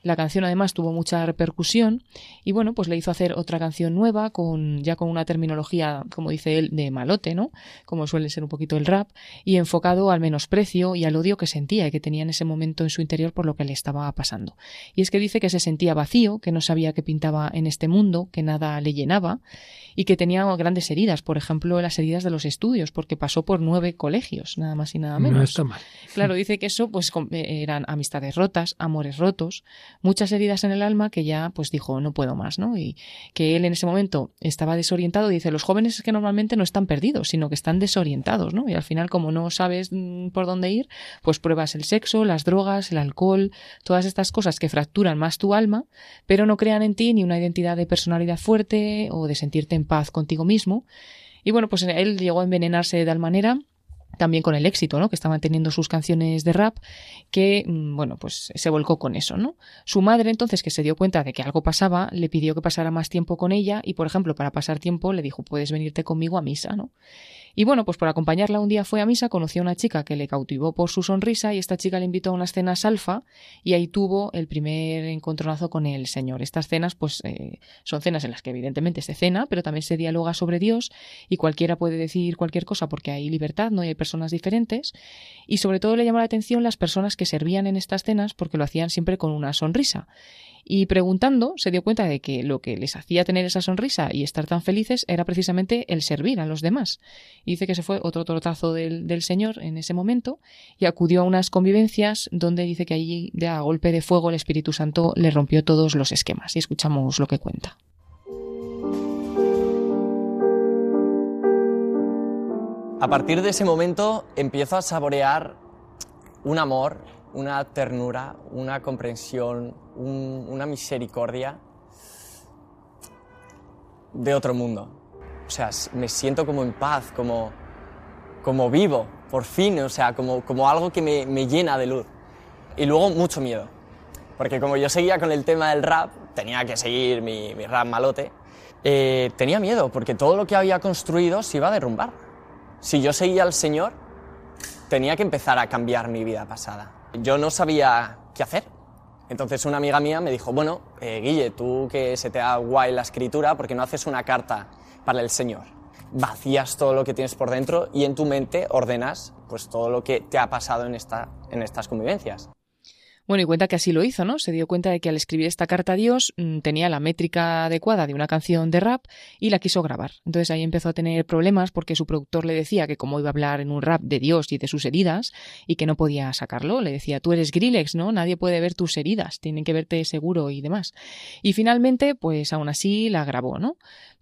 La canción además tuvo mucha repercusión y bueno, pues le hizo hacer otra canción nueva con ya con una terminología, como dice él, de malote, ¿no? Como suele ser un poquito el rap y enfocado al menosprecio y al odio que sentía y que tenía en ese momento en su interior por lo que le estaba pasando. Y es que dice que se sentía vacío, que no sabía qué pintaba en este mundo, que nada le llenaba y que tenía grandes heridas, por ejemplo, las heridas de los estudios, porque pasó por nueve colegios, nada más y nada menos. No está mal. Claro, dice que eso pues eh, eran amistades rotas, amores rotos, muchas heridas en el alma que ya pues dijo no puedo más, ¿no? Y que él en ese momento estaba desorientado, dice, los jóvenes es que normalmente no están perdidos, sino que están desorientados, ¿no? Y al final como no sabes mm, por dónde ir, pues pruebas el sexo, las drogas, el alcohol, todas estas cosas que fracturan más tu alma, pero no crean en ti ni una identidad de personalidad fuerte o de sentirte en paz contigo mismo. Y bueno, pues él llegó a envenenarse de tal manera también con el éxito, ¿no? Que estaban teniendo sus canciones de rap, que, mm, bueno, pues se volcó con eso, ¿no? Su madre, entonces, que se dio cuenta de que algo pasaba, le pidió que pasara más tiempo con ella y, por ejemplo, para pasar tiempo le dijo, puedes venirte conmigo a misa, ¿no? Y bueno, pues por acompañarla un día fue a misa, conoció a una chica que le cautivó por su sonrisa y esta chica le invitó a unas cenas alfa y ahí tuvo el primer encontronazo con el Señor. Estas cenas, pues eh, son cenas en las que evidentemente se cena, pero también se dialoga sobre Dios y cualquiera puede decir cualquier cosa porque hay libertad, no y hay personas diferentes. Y sobre todo le llamó la atención las personas que servían en estas cenas porque lo hacían siempre con una sonrisa. Y preguntando, se dio cuenta de que lo que les hacía tener esa sonrisa y estar tan felices era precisamente el servir a los demás. Y dice que se fue otro trotazo del, del Señor en ese momento y acudió a unas convivencias donde dice que allí, de a golpe de fuego, el Espíritu Santo le rompió todos los esquemas. Y escuchamos lo que cuenta. A partir de ese momento empiezo a saborear un amor una ternura, una comprensión, una misericordia de otro mundo. O sea, me siento como en paz, como, como vivo, por fin, o sea, como, como algo que me, llena de luz. Y luego mucho miedo, porque como yo seguía con el tema del rap, tenía que seguir mi, rap malote, eh, tenía miedo, porque todo lo que había construido se iba a derrumbar. Si yo seguía al Señor, tenía que empezar a cambiar mi vida pasada. Yo no sabía qué hacer. Entonces una amiga mía me dijo, bueno, eh, Guille, tú que se te da guay la escritura, ¿por qué no haces una carta para el Señor? Vacías todo lo que tienes por dentro y en tu mente ordenas pues todo lo que te ha pasado en, esta, en estas convivencias. Bueno, y cuenta que así lo hizo, ¿no? Se dio cuenta de que al escribir esta carta a Dios mm, tenía la métrica adecuada de una canción de rap y la quiso grabar. Entonces ahí empezó a tener problemas porque su productor le decía que cómo iba a hablar en un rap de Dios y de sus heridas y que no podía sacarlo. Le decía, tú eres Grillex, ¿no? Nadie puede ver tus heridas, tienen que verte seguro y demás. Y finalmente, pues aún así la grabó, ¿no?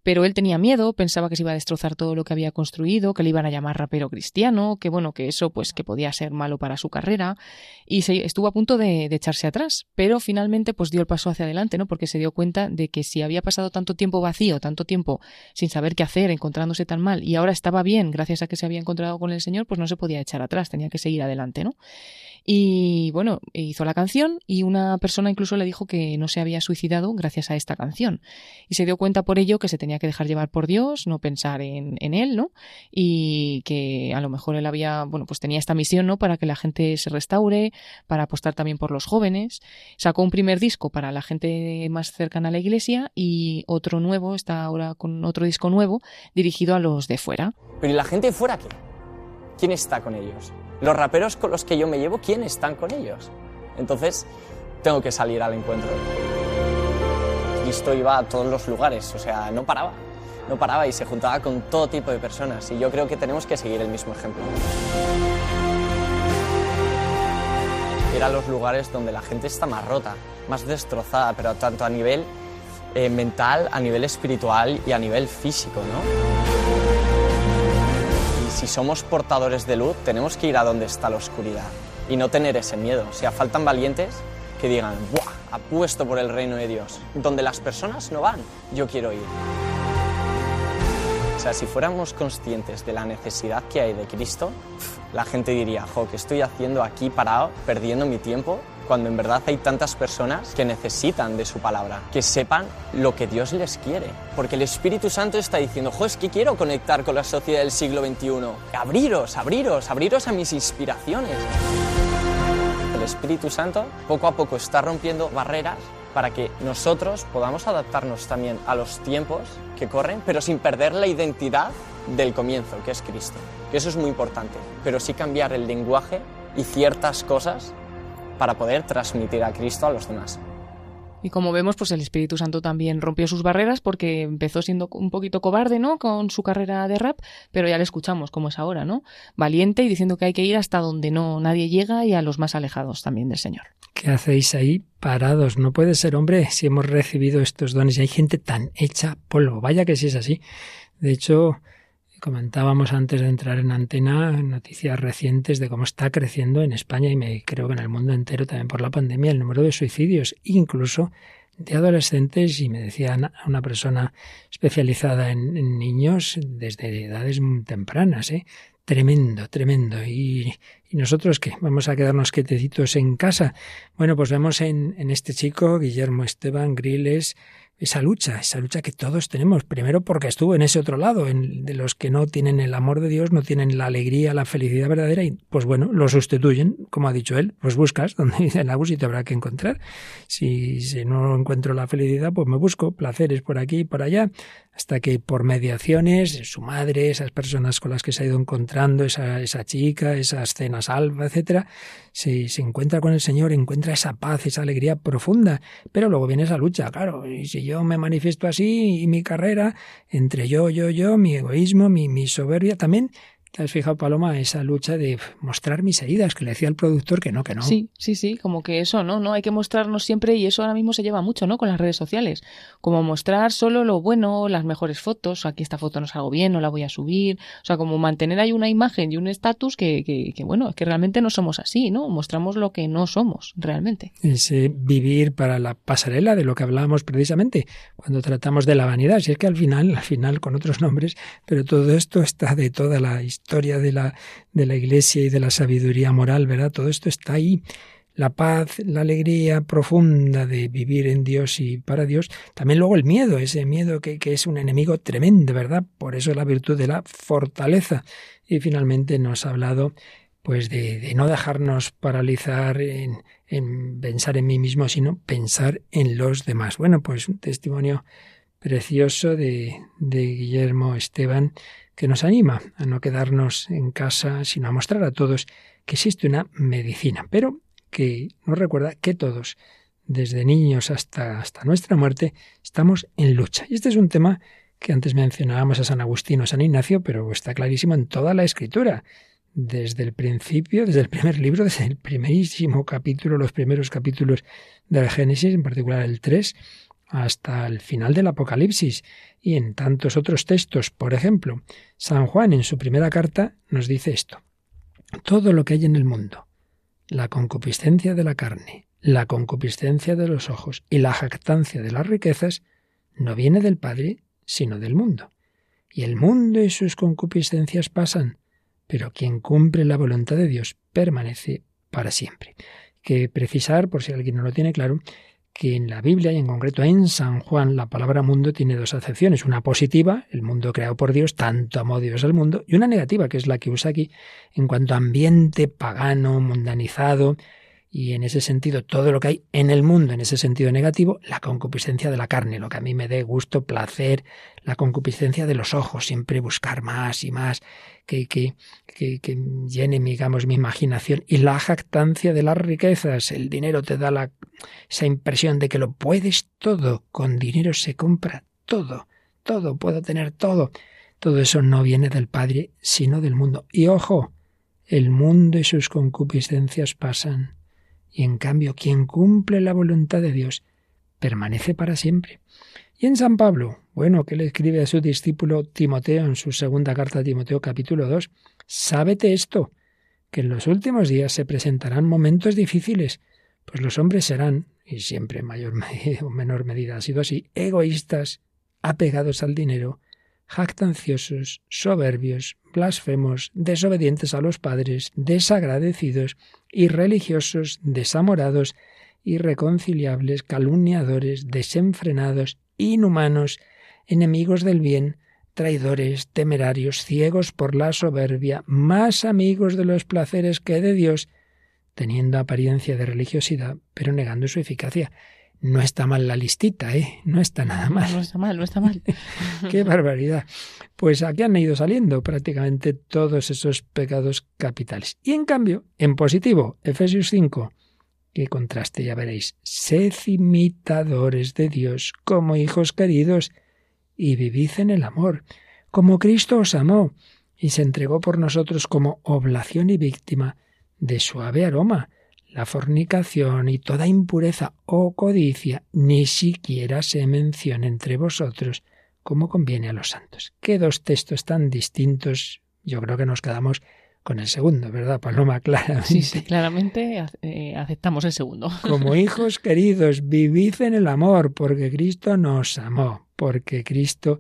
Pero él tenía miedo, pensaba que se iba a destrozar todo lo que había construido, que le iban a llamar rapero cristiano, que bueno, que eso pues que podía ser malo para su carrera y se, estuvo a punto de, echarse atrás, pero finalmente pues dio el paso hacia adelante, ¿no? Porque se dio cuenta de que si había pasado tanto tiempo vacío, tanto tiempo sin saber qué hacer, encontrándose tan mal y ahora estaba bien gracias a que se había encontrado con el Señor, pues no se podía echar atrás, tenía que seguir adelante, ¿no? Y bueno, hizo la canción y una persona incluso le dijo que no se había suicidado gracias a esta canción y se dio cuenta por ello que se tenía que dejar llevar por Dios, no pensar en, en él, ¿no? Y que a lo mejor él había, bueno, pues tenía esta misión, ¿no? Para que la gente se restaure, para apostar también por los jóvenes. Sacó un primer disco para la gente más cercana a la iglesia y otro nuevo, está ahora con otro disco nuevo dirigido a los de fuera. Pero ¿y la gente de fuera qué? ¿Quién está con ellos? Los raperos con los que yo me llevo, ¿quién están con ellos? Entonces, tengo que salir al encuentro. Iba a todos los lugares, o sea, no paraba, no paraba y se juntaba con todo tipo de personas y yo creo que tenemos que seguir el mismo ejemplo. Ir a los lugares donde la gente está más rota, más destrozada, pero tanto a nivel eh, mental, a nivel espiritual y a nivel físico, ¿no? Y si somos portadores de luz, tenemos que ir a donde está la oscuridad y no tener ese miedo. O sea, faltan valientes que digan, ¡buah! Apuesto por el reino de Dios. Donde las personas no van, yo quiero ir. O sea, si fuéramos conscientes de la necesidad que hay de Cristo, la gente diría, jo, ¿qué estoy haciendo aquí parado, perdiendo mi tiempo? Cuando en verdad hay tantas personas que necesitan de su palabra, que sepan lo que Dios les quiere. Porque el Espíritu Santo está diciendo, jo, es que quiero conectar con la sociedad del siglo XXI. Abriros, abriros, abriros a mis inspiraciones. Espíritu Santo poco a poco está rompiendo barreras para que nosotros podamos adaptarnos también a los tiempos que corren, pero sin perder la identidad del comienzo, que es Cristo. Que eso es muy importante, pero sí cambiar el lenguaje y ciertas cosas para poder transmitir a Cristo a los demás. Y como vemos, pues el Espíritu Santo también rompió sus barreras porque empezó siendo un poquito cobarde, ¿no? Con su carrera de rap, pero ya le escuchamos como es ahora, ¿no? Valiente y diciendo que hay que ir hasta donde no nadie llega y a los más alejados también del Señor. ¿Qué hacéis ahí parados? No puede ser, hombre, si hemos recibido estos dones y hay gente tan hecha polvo. Vaya que sí es así. De hecho, comentábamos antes de entrar en antena noticias recientes de cómo está creciendo en España y me creo que en el mundo entero también por la pandemia el número de suicidios, incluso de adolescentes y me decía una persona especializada en, niños desde edades tempranas, ¿eh? Tremendo, tremendo. ¿Y, ¿Y, nosotros qué? ¿Vamos a quedarnos quietecitos en casa? Bueno, pues vemos en, en este chico, Guillermo Esteban Griles, esa lucha, esa lucha que todos tenemos, primero porque estuvo en ese otro lado, de los que no tienen el amor de Dios, no tienen la alegría, la felicidad verdadera, y pues bueno, lo sustituyen, como ha dicho él, pues buscas donde <laughs> dice agua y te habrá que encontrar. Si, si no encuentro la felicidad, pues me busco placeres por aquí y por allá, hasta que por mediaciones, su madre, esas personas con las que se ha ido encontrando, esa, esa chica, esas cenas alba, etcétera, se, se encuentra con el Señor, encuentra esa paz, esa alegría profunda, pero luego viene esa lucha, claro, y si yo me manifiesto así y mi carrera, entre yo, yo, yo, mi egoísmo, mi, mi soberbia, también ¿Te has fijado, Paloma, esa lucha de mostrar mis heridas que le decía el productor que no, que no? Sí, sí, sí, como que eso, ¿no? No hay que mostrarnos siempre y eso ahora mismo se lleva mucho, ¿no? Con las redes sociales. Como mostrar solo lo bueno, las mejores fotos, aquí esta foto no salgo bien, no la voy a subir. O sea, como mantener ahí una imagen y un estatus que, que, que, bueno, que realmente no somos así, ¿no? Mostramos lo que no somos realmente. Ese vivir para la pasarela de lo que hablábamos precisamente cuando tratamos de la vanidad. Si es que al final, al final con otros nombres, pero todo esto está de toda la historia historia de la, de la Iglesia y de la sabiduría moral, ¿verdad? Todo esto está ahí. La paz, la alegría profunda de vivir en Dios y para Dios. También luego el miedo, ese miedo que, que es un enemigo tremendo, ¿verdad? Por eso la virtud de la fortaleza. Y finalmente nos ha hablado pues de, de no dejarnos paralizar en, en pensar en mí mismo, sino pensar en los demás. Bueno, pues un testimonio precioso de, de Guillermo Esteban que nos anima a no quedarnos en casa, sino a mostrar a todos que existe una medicina, pero que nos recuerda que todos, desde niños hasta, hasta nuestra muerte, estamos en lucha. Y este es un tema que antes mencionábamos a San Agustín o San Ignacio, pero está clarísimo en toda la escritura. Desde el principio, desde el primer libro, desde el primerísimo capítulo, los primeros capítulos del Génesis, en particular el 3, hasta el final del Apocalipsis y en tantos otros textos. Por ejemplo, San Juan en su primera carta nos dice esto. Todo lo que hay en el mundo, la concupiscencia de la carne, la concupiscencia de los ojos y la jactancia de las riquezas, no viene del Padre, sino del mundo. Y el mundo y sus concupiscencias pasan, pero quien cumple la voluntad de Dios permanece para siempre. Que precisar, por si alguien no lo tiene claro, que en la Biblia y en concreto en San Juan la palabra mundo tiene dos acepciones, una positiva, el mundo creado por Dios, tanto amó Dios al mundo, y una negativa, que es la que usa aquí en cuanto a ambiente pagano, mundanizado, y en ese sentido todo lo que hay en el mundo, en ese sentido negativo, la concupiscencia de la carne, lo que a mí me dé gusto, placer, la concupiscencia de los ojos, siempre buscar más y más, que, que, que, llene, digamos, mi imaginación, y la jactancia de las riquezas, el dinero te da la, esa impresión de que lo puedes todo, con dinero se compra todo, todo, puedo tener todo. Todo eso no viene del Padre, sino del mundo. Y ojo, el mundo y sus concupiscencias pasan y en cambio quien cumple la voluntad de Dios permanece para siempre. Y en San Pablo, bueno, que le escribe a su discípulo Timoteo en su segunda carta a Timoteo capítulo 2, sábete esto, que en los últimos días se presentarán momentos difíciles, pues los hombres serán, y siempre en mayor <laughs> o menor medida ha sido así, egoístas, apegados al dinero, jactanciosos, soberbios, blasfemos, desobedientes a los padres, desagradecidos, irreligiosos, desamorados, irreconciliables, calumniadores, desenfrenados, inhumanos, enemigos del bien, traidores, temerarios, ciegos por la soberbia, más amigos de los placeres que de Dios, teniendo apariencia de religiosidad, pero negando su eficacia. No está mal la listita, ¿eh? No está nada mal. No está mal, no está mal. <laughs> Qué barbaridad. Pues aquí han ido saliendo prácticamente todos esos pecados capitales. Y en cambio, en positivo, Efesios 5, qué contraste ya veréis. Sed imitadores de Dios como hijos queridos y vivid en el amor, como Cristo os amó y se entregó por nosotros como oblación y víctima de suave aroma la fornicación y toda impureza o codicia ni siquiera se menciona entre vosotros como conviene a los santos. Qué dos textos tan distintos. Yo creo que nos quedamos con el segundo, ¿verdad, Paloma? Claramente. <laughs> Sí, sí, claramente eh, aceptamos el segundo. <laughs> Como hijos queridos, vivid en el amor, porque Cristo nos amó, porque Cristo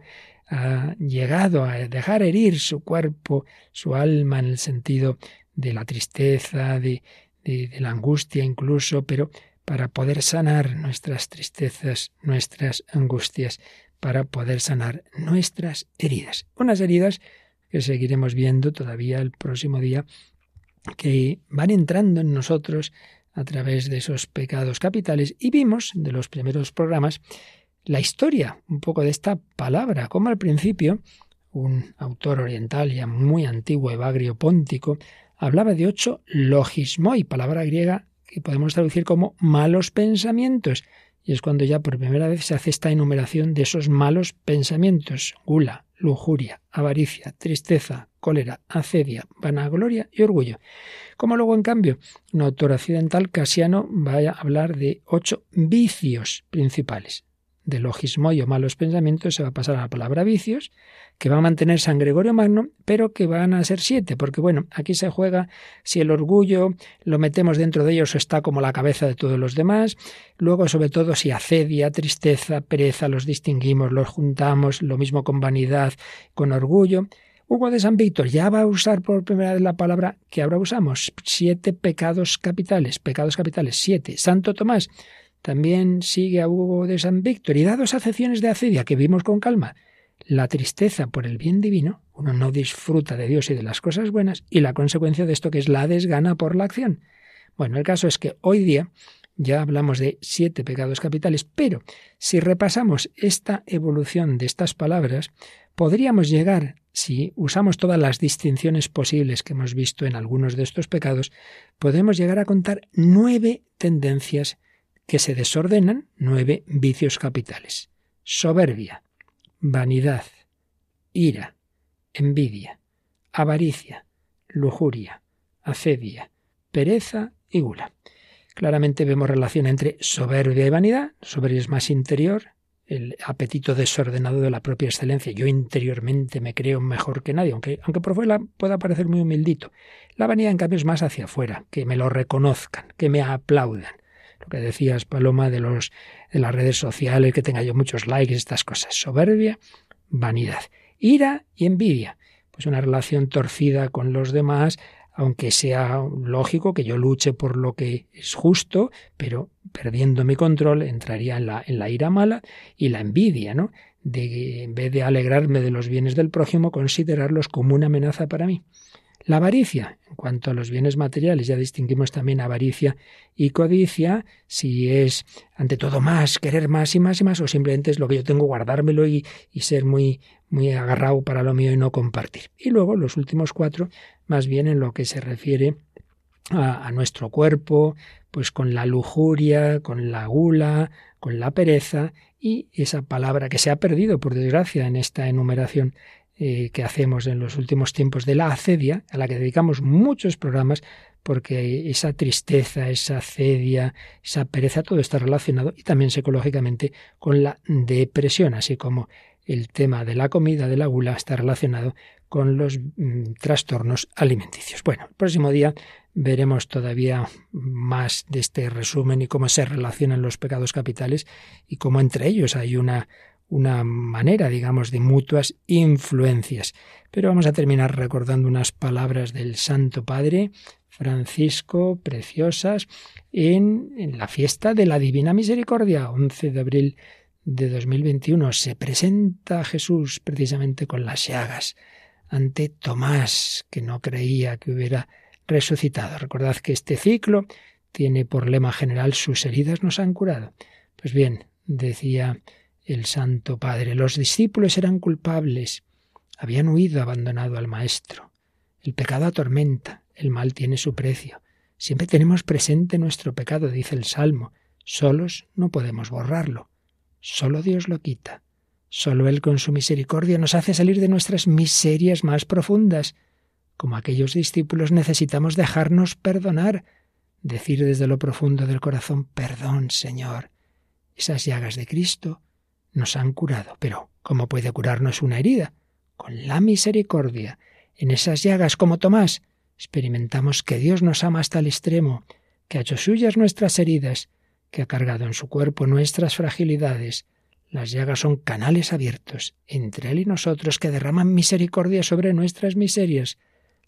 ha llegado a dejar herir su cuerpo, su alma, en el sentido de la tristeza, de, de, la angustia incluso, pero para poder sanar nuestras tristezas, nuestras angustias, para poder sanar nuestras heridas. Unas heridas que seguiremos viendo todavía el próximo día, que van entrando en nosotros a través de esos pecados capitales y vimos de los primeros programas la historia un poco de esta palabra, como al principio un autor oriental ya muy antiguo, Evagrio Póntico, hablaba de ocho logismoi, palabra griega que podemos traducir como malos pensamientos. Y es cuando ya por primera vez se hace esta enumeración de esos malos pensamientos. Gula, lujuria, avaricia, tristeza, cólera, acedia, vanagloria y orgullo. Como luego, en cambio, un autor occidental, Casiano, va a hablar de ocho vicios principales de logismo o malos pensamientos se va a pasar a la palabra vicios, que va a mantener San Gregorio Magno, pero que van a ser siete, porque bueno, aquí se juega si el orgullo lo metemos dentro de ellos está como la cabeza de todos los demás, luego sobre todo si acedia, tristeza, pereza, los distinguimos, los juntamos, lo mismo con vanidad, con orgullo. Hugo de San Víctor ya va a usar por primera vez la palabra que ahora usamos, siete pecados capitales, pecados capitales, siete. Santo Tomás también sigue a Hugo de San Víctor y dados acepciones de acedia que vimos con calma, la tristeza por el bien divino, uno no disfruta de Dios y de las cosas buenas, y la consecuencia de esto que es la desgana por la acción. Bueno, el caso es que hoy día ya hablamos de siete pecados capitales, pero si repasamos esta evolución de estas palabras, podríamos llegar, si usamos todas las distinciones posibles que hemos visto en algunos de estos pecados, podemos llegar a contar nueve tendencias que se desordenan nueve vicios capitales. Soberbia, vanidad, ira, envidia, avaricia, lujuria, acedia, pereza y gula. Claramente vemos relación entre soberbia y vanidad. Soberbia es más interior, el apetito desordenado de la propia excelencia. Yo interiormente me creo mejor que nadie, aunque, aunque por fuera pueda parecer muy humildito. La vanidad, en cambio, es más hacia afuera, que me lo reconozcan, que me aplaudan que decías, Paloma, de, los, de las redes sociales, que tenga yo muchos likes, estas cosas. Soberbia, vanidad. Ira y envidia. Pues una relación torcida con los demás, aunque sea lógico que yo luche por lo que es justo, pero perdiendo mi control entraría en la, en la ira mala y la envidia, ¿no? De en vez de alegrarme de los bienes del prójimo, considerarlos como una amenaza para mí. La avaricia, en cuanto a los bienes materiales, ya distinguimos también avaricia y codicia, si es ante todo más, querer más y más y más, o simplemente es lo que yo tengo, guardármelo y, y ser muy, muy agarrado para lo mío y no compartir. Y luego los últimos cuatro, más bien en lo que se refiere a, a nuestro cuerpo, pues con la lujuria, con la gula, con la pereza y esa palabra que se ha perdido, por desgracia, en esta enumeración eh, que hacemos en los últimos tiempos de la acedia, a la que dedicamos muchos programas, porque esa tristeza, esa acedia, esa pereza, todo está relacionado y también psicológicamente con la depresión, así como el tema de la comida, de la gula, está relacionado con los mm, trastornos alimenticios. Bueno, el próximo día veremos todavía más de este resumen y cómo se relacionan los pecados capitales y cómo entre ellos hay una una manera, digamos, de mutuas influencias. Pero vamos a terminar recordando unas palabras del Santo Padre Francisco, preciosas, en, la fiesta de la Divina Misericordia, 11 de abril de 2021. Se presenta Jesús precisamente con las llagas ante Tomás, que no creía que hubiera resucitado. Recordad que este ciclo tiene por lema general sus heridas nos han curado. Pues bien, decía el Santo Padre. Los discípulos eran culpables, habían huido, abandonado al Maestro. El pecado atormenta, el mal tiene su precio. Siempre tenemos presente nuestro pecado, dice el Salmo. Solos no podemos borrarlo. Solo Dios lo quita. Solo Él con su misericordia nos hace salir de nuestras miserias más profundas. Como aquellos discípulos necesitamos dejarnos perdonar, decir desde lo profundo del corazón, perdón, Señor. Esas llagas de Cristo nos han curado. Pero, ¿cómo puede curarnos una herida? Con la misericordia. En esas llagas, como Tomás, experimentamos que Dios nos ama hasta el extremo, que ha hecho suyas nuestras heridas, que ha cargado en su cuerpo nuestras fragilidades. Las llagas son canales abiertos entre Él y nosotros que derraman misericordia sobre nuestras miserias.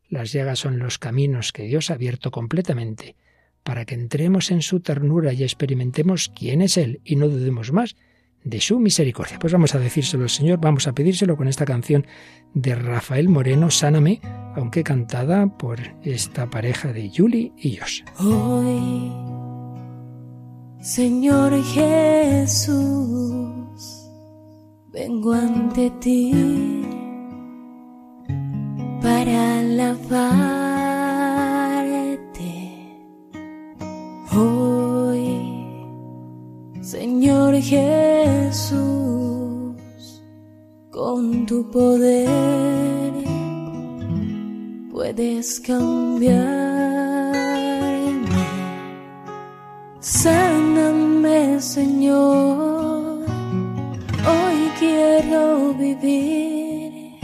Las llagas son los caminos que Dios ha abierto completamente para que entremos en su ternura y experimentemos quién es Él y no dudemos más de su misericordia. Pues vamos a decírselo al Señor, vamos a pedírselo con esta canción de Rafael Moreno, Sáname, aunque cantada por esta pareja de Julie y Josh. Hoy, Señor Jesús, vengo ante ti para alabarte. Hoy, Señor Jesús, con tu poder puedes cambiarme. Sáname, Señor, hoy quiero vivir.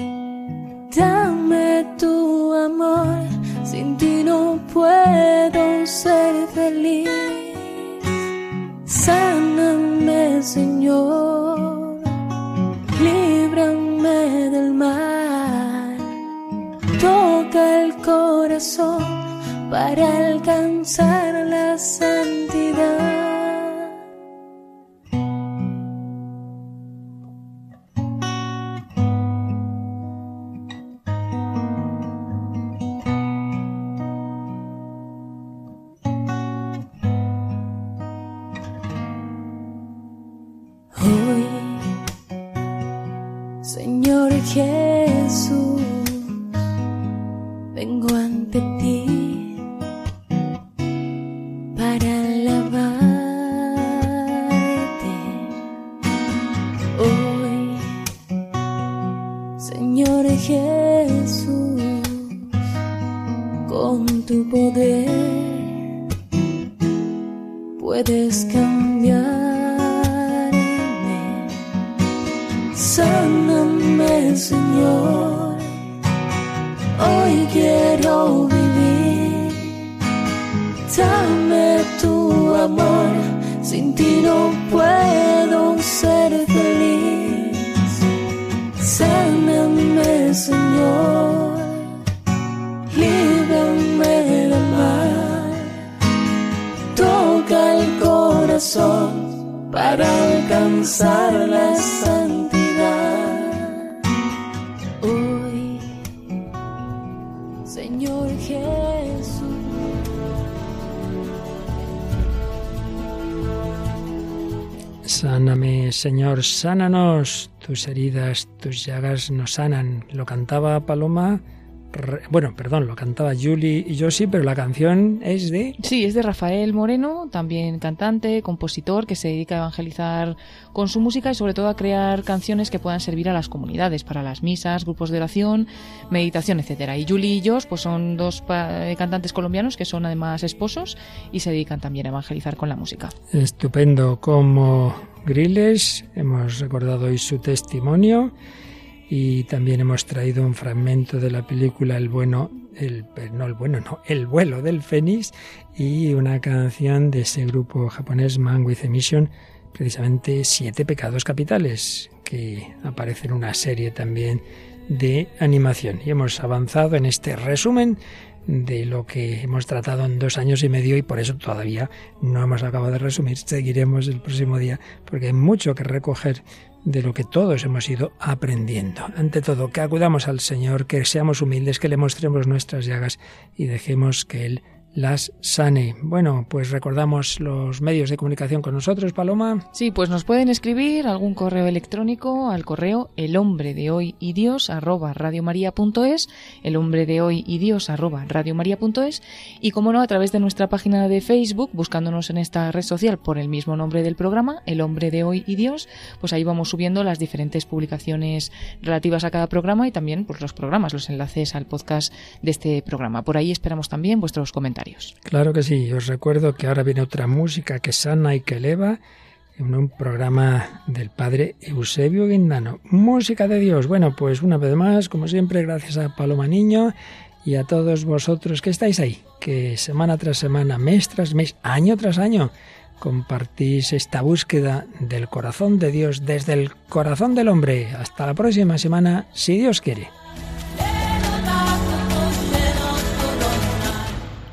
Dame tu amor, sin ti no puedo ser feliz. Sáname, Señor, líbrame del mal. Toca el corazón para alcanzar la santidad. Señor, sánanos. Tus heridas, tus llagas nos sanan. Lo cantaba Paloma bueno, perdón, lo cantaba Julie y yo sí, pero la canción es de... Sí, es de Rafael Moreno, también cantante, compositor, que se dedica a evangelizar con su música y sobre todo a crear canciones que puedan servir a las comunidades, para las misas, grupos de oración, meditación, etcétera. Y Julie y yo pues son dos eh, cantantes colombianos que son además esposos y se dedican también a evangelizar con la música. Estupendo, como Griles, hemos recordado hoy su testimonio y también hemos traído un fragmento de la película El bueno, el no el bueno, no, El vuelo del Fénix y una canción de ese grupo japonés Man with a Mission, precisamente Siete pecados capitales, que aparece en una serie también de animación. Y hemos avanzado en este resumen de lo que hemos tratado en dos años y medio y por eso todavía no hemos acabado de resumir. Seguiremos el próximo día porque hay mucho que recoger de lo que todos hemos ido aprendiendo. Ante todo, que acudamos al Señor, que seamos humildes, que le mostremos nuestras llagas y dejemos que Él las sane. Bueno, pues recordamos los medios de comunicación con nosotros, Paloma. Sí, pues nos pueden escribir algún correo electrónico al correo el hombre de hoy y Dios radiomaria.es, el hombre de hoy y Dios arroba radiomaria.es y como no a través de nuestra página de Facebook, buscándonos en esta red social por el mismo nombre del programa, el hombre de hoy y Dios, pues ahí vamos subiendo las diferentes publicaciones relativas a cada programa y también pues los programas, los enlaces al podcast de este programa. Por ahí esperamos también vuestros Claro que sí. Os recuerdo que ahora viene otra música que sana y que eleva en un programa del padre Eusebio Guindano. Música de Dios. Bueno, pues una vez más, como siempre, gracias a Paloma Niño y a todos vosotros que estáis ahí, que semana tras semana, mes tras mes, año tras año, compartís esta búsqueda del corazón de Dios desde el corazón del hombre. Hasta la próxima semana, si Dios quiere.